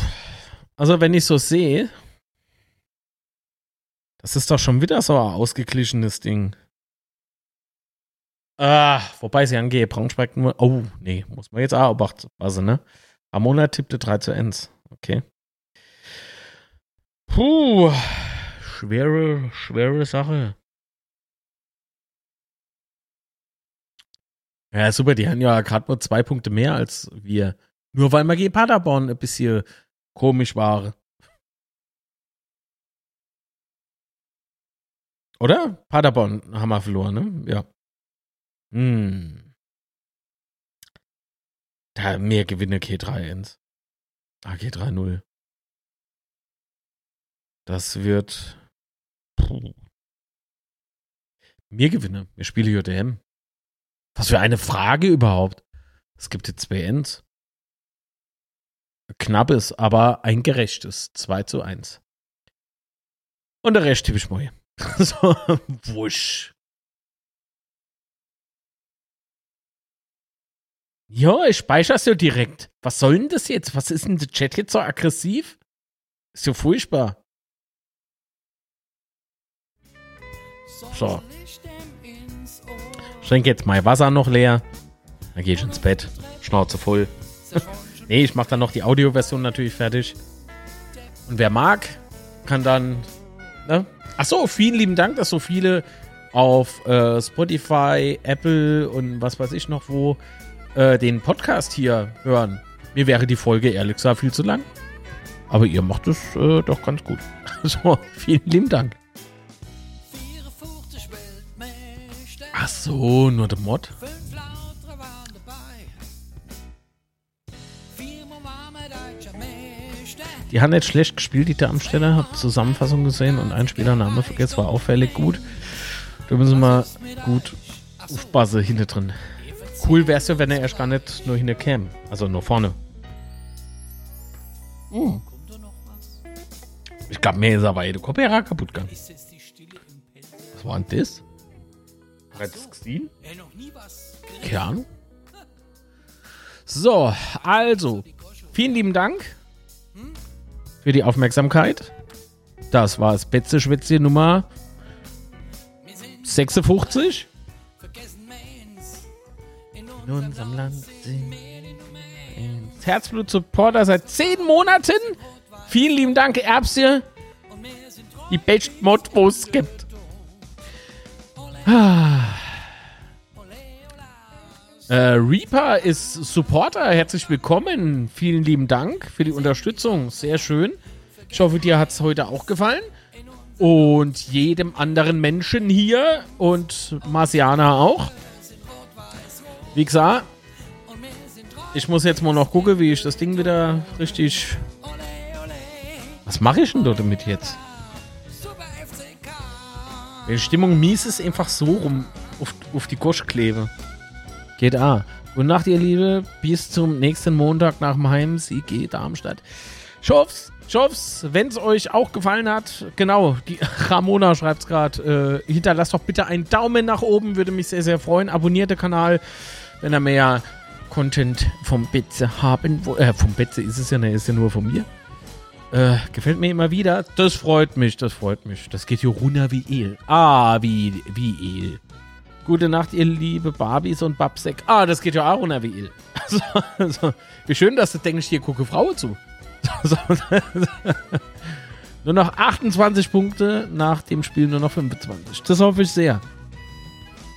also wenn ich so sehe, das ist doch schon wieder so ein ausgeglichenes Ding. Ah, wobei sie angehe, Braunschweig nur. Oh, nee, muss man jetzt auch beachten. Also, ne? Ramona tippte 3 zu 1. Okay. Puh. Schwere, schwere Sache. Ja, super, die haben ja gerade nur zwei Punkte mehr als wir. Nur weil wir gegen Paderborn ein bisschen komisch waren. Oder? Paderborn haben wir verloren, ne? Ja. Hm. Da mehr Gewinne K3-1. Ah, K3-0. Das wird. Puh. Mehr Gewinne. Wir spielen JDM. Was für eine Frage überhaupt. Es gibt jetzt zwei Ends. Knappes, aber ein gerechtes. 2 zu 1. Und der Rest tippe ich mal. *laughs* so, wusch. Ja, ich speicher's ja direkt. Was soll denn das jetzt? Was ist denn der Chat jetzt so aggressiv? Ist ja furchtbar. So. Ich trinke jetzt mein Wasser noch leer. Dann gehe ich ins Bett. Schnauze voll. *laughs* nee, ich mache dann noch die Audioversion natürlich fertig. Und wer mag, kann dann. Ne? Achso, vielen lieben Dank, dass so viele auf äh, Spotify, Apple und was weiß ich noch wo äh, den Podcast hier hören. Mir wäre die Folge ehrlich gesagt viel zu lang. Aber ihr macht es äh, doch ganz gut. *laughs* so, vielen lieben Dank. Ach so, nur der Mod. Die haben nicht schlecht gespielt, die Darmstädter. Hab Zusammenfassung gesehen und ein Spielername vergessen, war auffällig gut. Da müssen wir gut aufpassen hinter drin. Cool wär's ja, wenn er erst gar nicht nur hinter käme. Also nur vorne. Hm. Ich glaube, mir ist aber jede Kopierer kaputt gegangen. Was war denn das? Hat das gesehen? Keine Ahnung. So, also, vielen lieben Dank für die Aufmerksamkeit. Das war das Betze Nummer 56. In unserem Land sind Herzblut Supporter seit 10 Monaten. Vielen lieben Dank, Erbse. Die beste Mod, wo es gibt. Ah. Äh, Reaper ist Supporter. Herzlich willkommen. Vielen lieben Dank für die Unterstützung. Sehr schön. Ich hoffe, dir hat es heute auch gefallen. Und jedem anderen Menschen hier und Marciana auch. Wie gesagt, ich muss jetzt mal noch gucken, wie ich das Ding wieder richtig. Was mache ich denn dort damit jetzt? Wenn die Stimmung mies ist, einfach so rum auf, auf die Gosch klebe. Geht A. Gute Nacht, ihr Liebe. Bis zum nächsten Montag nach dem Heimsieg Darmstadt. Ich hoff's, ich hoff's, wenn es euch auch gefallen hat. Genau, die *laughs* Ramona schreibt es gerade. Äh, hinterlasst doch bitte einen Daumen nach oben, würde mich sehr, sehr freuen. Abonniert den Kanal wenn er mehr Content vom Betze haben Äh, vom Betze ist es ja, ne, ist ja nur von mir. Äh, gefällt mir immer wieder. Das freut mich, das freut mich. Das geht hier runter wie El. Ah, wie, wie El. Gute Nacht, ihr liebe Barbies und Babsek. Ah, das geht ja auch runter wie. Also, also, wie schön, dass du denkst, hier gucke Frauen zu. Also, nur noch 28 Punkte, nach dem Spiel nur noch 25. Das hoffe ich sehr.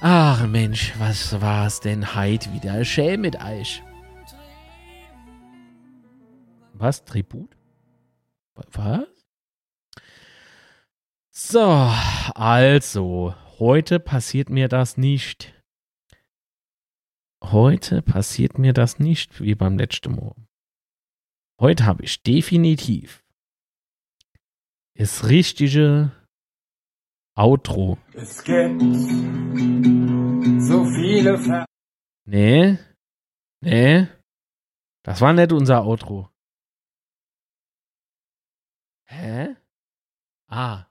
Ach Mensch, was war's denn heit wieder? Schäm mit Eich. Was? Tribut? Was? So, also, heute passiert mir das nicht. Heute passiert mir das nicht wie beim letzten Mal. Heute habe ich definitiv das richtige Outro. Es gibt So viele Ver Nee. Nee. Das war nicht unser Outro. Hä? Ah.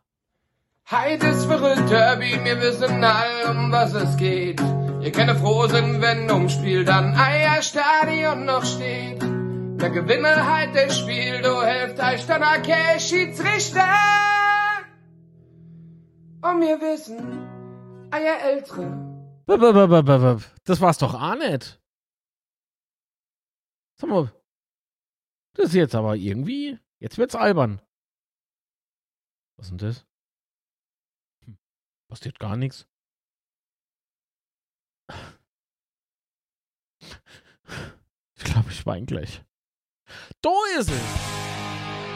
Heid ist verrückt, Derby, wir wissen all, um was es geht. Ihr könnt froh sind, wenn ums Spiel dann Eierstadion noch steht. Der Gewinner halt das Spiel, du helft euch dann okay, Schiedsrichter. Und wir wissen, Eier Ältere. Das war's doch auch nicht. Sag mal. Das ist jetzt aber irgendwie. Jetzt wird's albern. Was ist denn das? Passiert gar nichts. Ich glaube, ich weine gleich. Da ist es.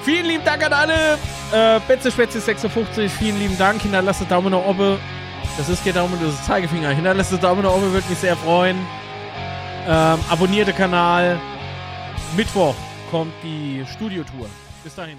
Vielen lieben Dank an alle. Äh, Betze Spätze 56, vielen lieben Dank. Hinterlasst einen Daumen nach oben. Das ist kein Daumen, das ist Zeigefinger. Hinterlasst einen Daumen nach oben, würde mich sehr freuen. Ähm, abonniert den Kanal. Mittwoch kommt die Studiotour. Bis dahin.